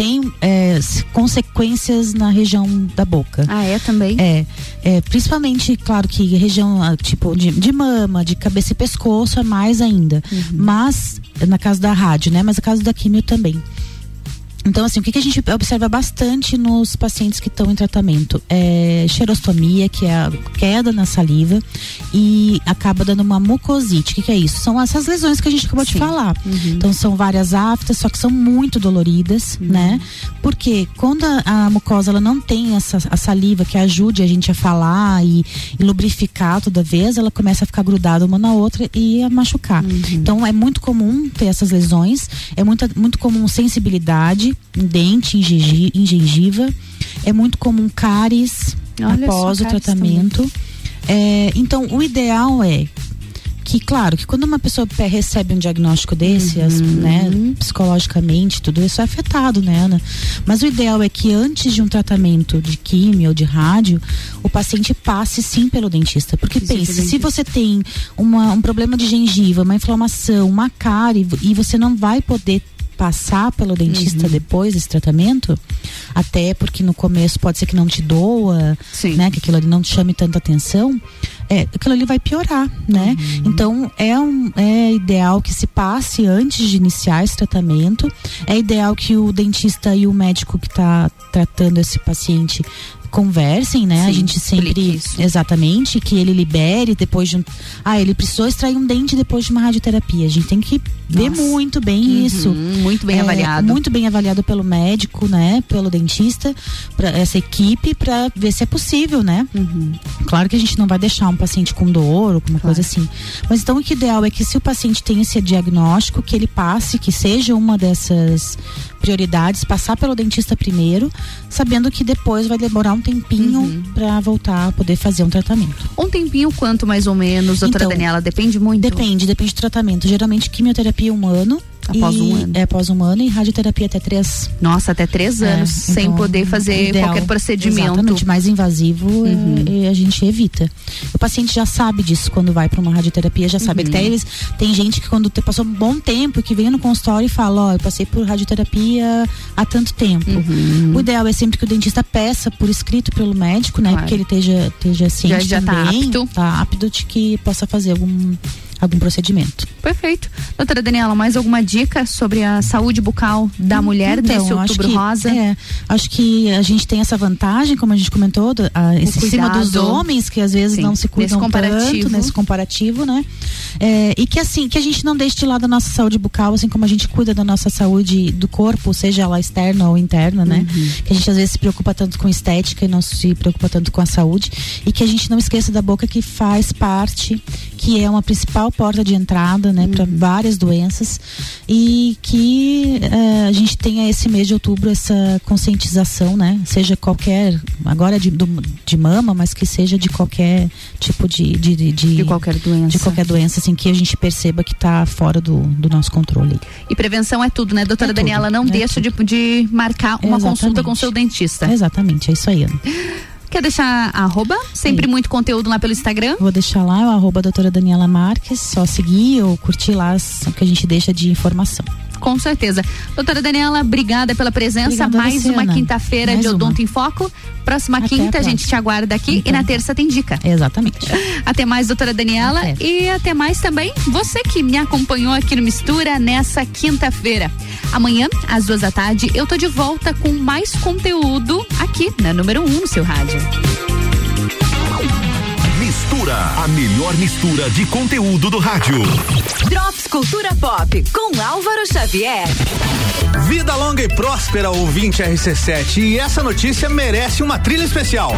tem é, consequências na região da boca. Ah, é também? É, é, principalmente, claro que região ah, tipo de, de mama, de cabeça e pescoço é mais ainda. Mas, na caso da rádio, né? Mas no caso da químio também. Então, assim, o que, que a gente observa bastante nos pacientes que estão em tratamento? É xerostomia, que é a queda na saliva, e acaba dando uma mucosite. O que, que é isso? São essas lesões que a gente acabou de falar. Então, são várias aftas, só que são muito doloridas, né? Porque quando a, a mucosa ela não tem essa a saliva que ajude a gente a falar e, e lubrificar toda vez, ela começa a ficar grudada uma na outra e a machucar. Então, é muito comum ter essas lesões, é muito, muito comum sensibilidade em dente, em, gengi- em gengiva, é muito comum cáries Olha após só, o cáries tratamento. É, então, o ideal é que, claro, que quando uma pessoa pe- recebe um diagnóstico desse, as- né, psicologicamente, tudo isso é afetado, né, Ana? Mas o ideal é que antes de um tratamento de químio ou de rádio, o paciente passe sim pelo dentista. Porque pense, se você tem uma- um problema de gengiva, uma inflamação, uma cárie, e você não vai poder passar pelo dentista depois desse tratamento, até porque no começo pode ser que não te doa, né, que aquilo ali não te chame tanta atenção, é, aquilo ali vai piorar, né? Então é um é ideal que se passe antes de iniciar esse tratamento, é ideal que o dentista e o médico que está tratando esse paciente conversem, né? a Sim, gente sempre exatamente que ele libere depois de um, ah, ele precisou extrair um dente depois de uma radioterapia. A gente tem que ver Nossa. muito bem Uhum, isso. muito bem É, avaliado. Muito bem avaliado pelo médico, né? Pelo dentista, para essa equipe para ver se é possível, né? Claro que a gente não vai deixar um paciente com dor ou com uma coisa assim. Mas então o que ideal é que se o paciente tem esse diagnóstico, que ele passe, que seja uma dessas prioridades, passar pelo dentista primeiro, sabendo que depois vai demorar um tempinho para voltar a poder fazer um tratamento. Um tempinho quanto mais ou menos, doutora Então, Daniela? Depende muito? Depende, depende do tratamento. Geralmente quimioterapia um ano. Após e- um ano. É após um ano e radioterapia até três. Nossa, até três É, anos, sem então, poder fazer ideal- qualquer procedimento. Uhum. Exatamente, mais invasivo é, é, a gente evita. O paciente já sabe disso quando vai para uma radioterapia, já sabe. Uhum. Até eles, tem gente que quando passou um bom tempo, que vem no consultório e fala, ó, eu passei por radioterapia há tanto tempo. Uhum. O ideal é sempre que o dentista peça por escrito pelo médico, né? Claro. Porque ele esteja, esteja ciente já tá também, apto. tá apto de que possa fazer algum, algum procedimento. Perfeito. Doutora Daniela, mais alguma dica sobre a saúde bucal da mulher Então, nesse acho outubro que- rosa? É, acho que a gente tem essa vantagem, como a gente comentou, do, a, esse em cima dos cuidado. homens que às vezes Sim, não se cuidam nesse comparativo. tanto nesse comparativo, né? É, e que assim, que a gente não deixe de lado a nossa saúde bucal, assim como a gente cuida da nossa saúde do corpo, seja ela externa ou interna, né? Uhum. Que a gente às vezes se preocupa tanto com estética e não se preocupa tanto com a saúde e que a gente não esqueça da boca que faz parte, que é uma principal porta de entrada, né, Uhum. para várias doenças e que eh, a gente tenha esse mês de outubro essa conscientização, né? Seja qualquer, agora de, do- de mama, mas que seja de qualquer tipo de de, de, De qualquer doença. de qualquer doença, assim que a gente perceba que está fora do, do nosso controle. E prevenção é tudo, né, doutora É tudo, Daniela? Não é deixa de, de marcar uma Exatamente. consulta com seu dentista. Exatamente, é isso aí, Ana. Quer deixar arroba? Sempre muito conteúdo lá pelo Instagram? Vou deixar lá o arroba doutora Daniela Marques, só seguir ou curtir lá o que a gente deixa de informação. Com certeza. Doutora Daniela, obrigada pela presença. Obrigada a Mais você, uma quinta-feira de uma. Odonto em Foco. Próxima Até a quinta a próxima. gente te aguarda aqui e na terça tem dica. Exatamente. Até mais, doutora Daniela. E até mais também você que me acompanhou aqui no Mistura nessa quinta-feira. Amanhã, às duas da tarde, eu tô de volta com mais conteúdo aqui na número um no seu rádio. Mistura, a melhor mistura de conteúdo do rádio. Drops Cultura Pop com Álvaro Xavier. Vida longa e próspera, ouvinte RC7. E essa notícia merece uma trilha especial.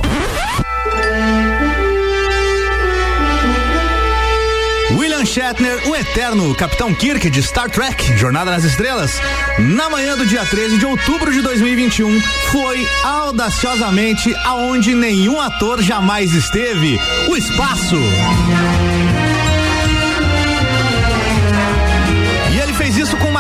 William Shatner, o eterno Capitão Kirk de Star Trek, Jornada nas Estrelas, na manhã do dia 13 de outubro de 2021, foi audaciosamente aonde nenhum ator jamais esteve: o espaço.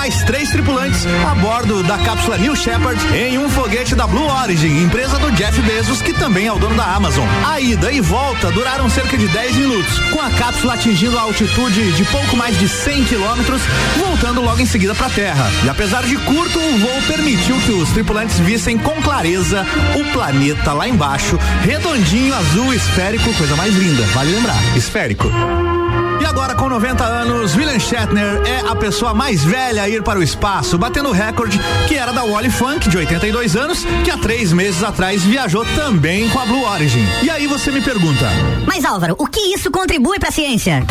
Mais três tripulantes a bordo da cápsula New Shepard em um foguete da Blue Origin, empresa do Jeff Bezos, que também é o dono da Amazon. A ida e volta duraram cerca de 10 minutos, com a cápsula atingindo a altitude de pouco mais de 100 quilômetros, voltando logo em seguida para a Terra. E apesar de curto, o voo permitiu que os tripulantes vissem com clareza o planeta lá embaixo, redondinho, azul, esférico, coisa mais linda, vale lembrar, esférico. E agora, com 90 anos, William Shatner é a pessoa mais velha a ir para o espaço, batendo o recorde que era da Wally Funk, de 82 anos, que há três meses atrás viajou também com a Blue Origin. E aí você me pergunta: Mas Álvaro, o que isso contribui para a ciência?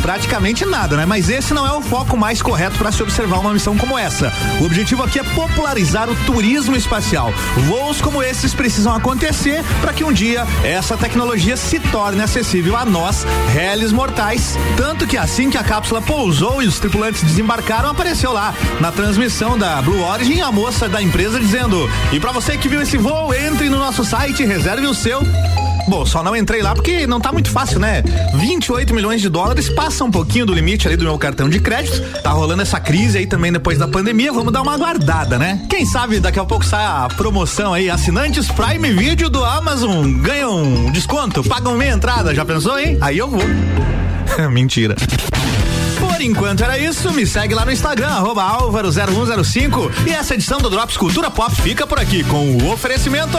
Praticamente nada, né? Mas esse não é o foco mais correto para se observar uma missão como essa. O objetivo aqui é popularizar o turismo espacial. Voos como esses precisam acontecer para que um dia essa tecnologia se torne acessível a nós, réis mortais. Tanto que assim que a cápsula pousou e os tripulantes desembarcaram, apareceu lá na transmissão da Blue Origin a moça da empresa dizendo: "E para você que viu esse voo, entre no nosso site, reserve o seu Bom, só não entrei lá porque não tá muito fácil, né? 28 milhões de dólares passa um pouquinho do limite ali do meu cartão de crédito. Tá rolando essa crise aí também depois da pandemia. Vamos dar uma guardada, né? Quem sabe daqui a pouco sai a promoção aí. Assinantes Prime Video do Amazon ganham um desconto, pagam meia entrada. Já pensou, hein? Aí eu vou. Mentira. Por enquanto era isso, me segue lá no Instagram, arroba álvaro0105 e essa edição do Drops Cultura Pop fica por aqui com o oferecimento.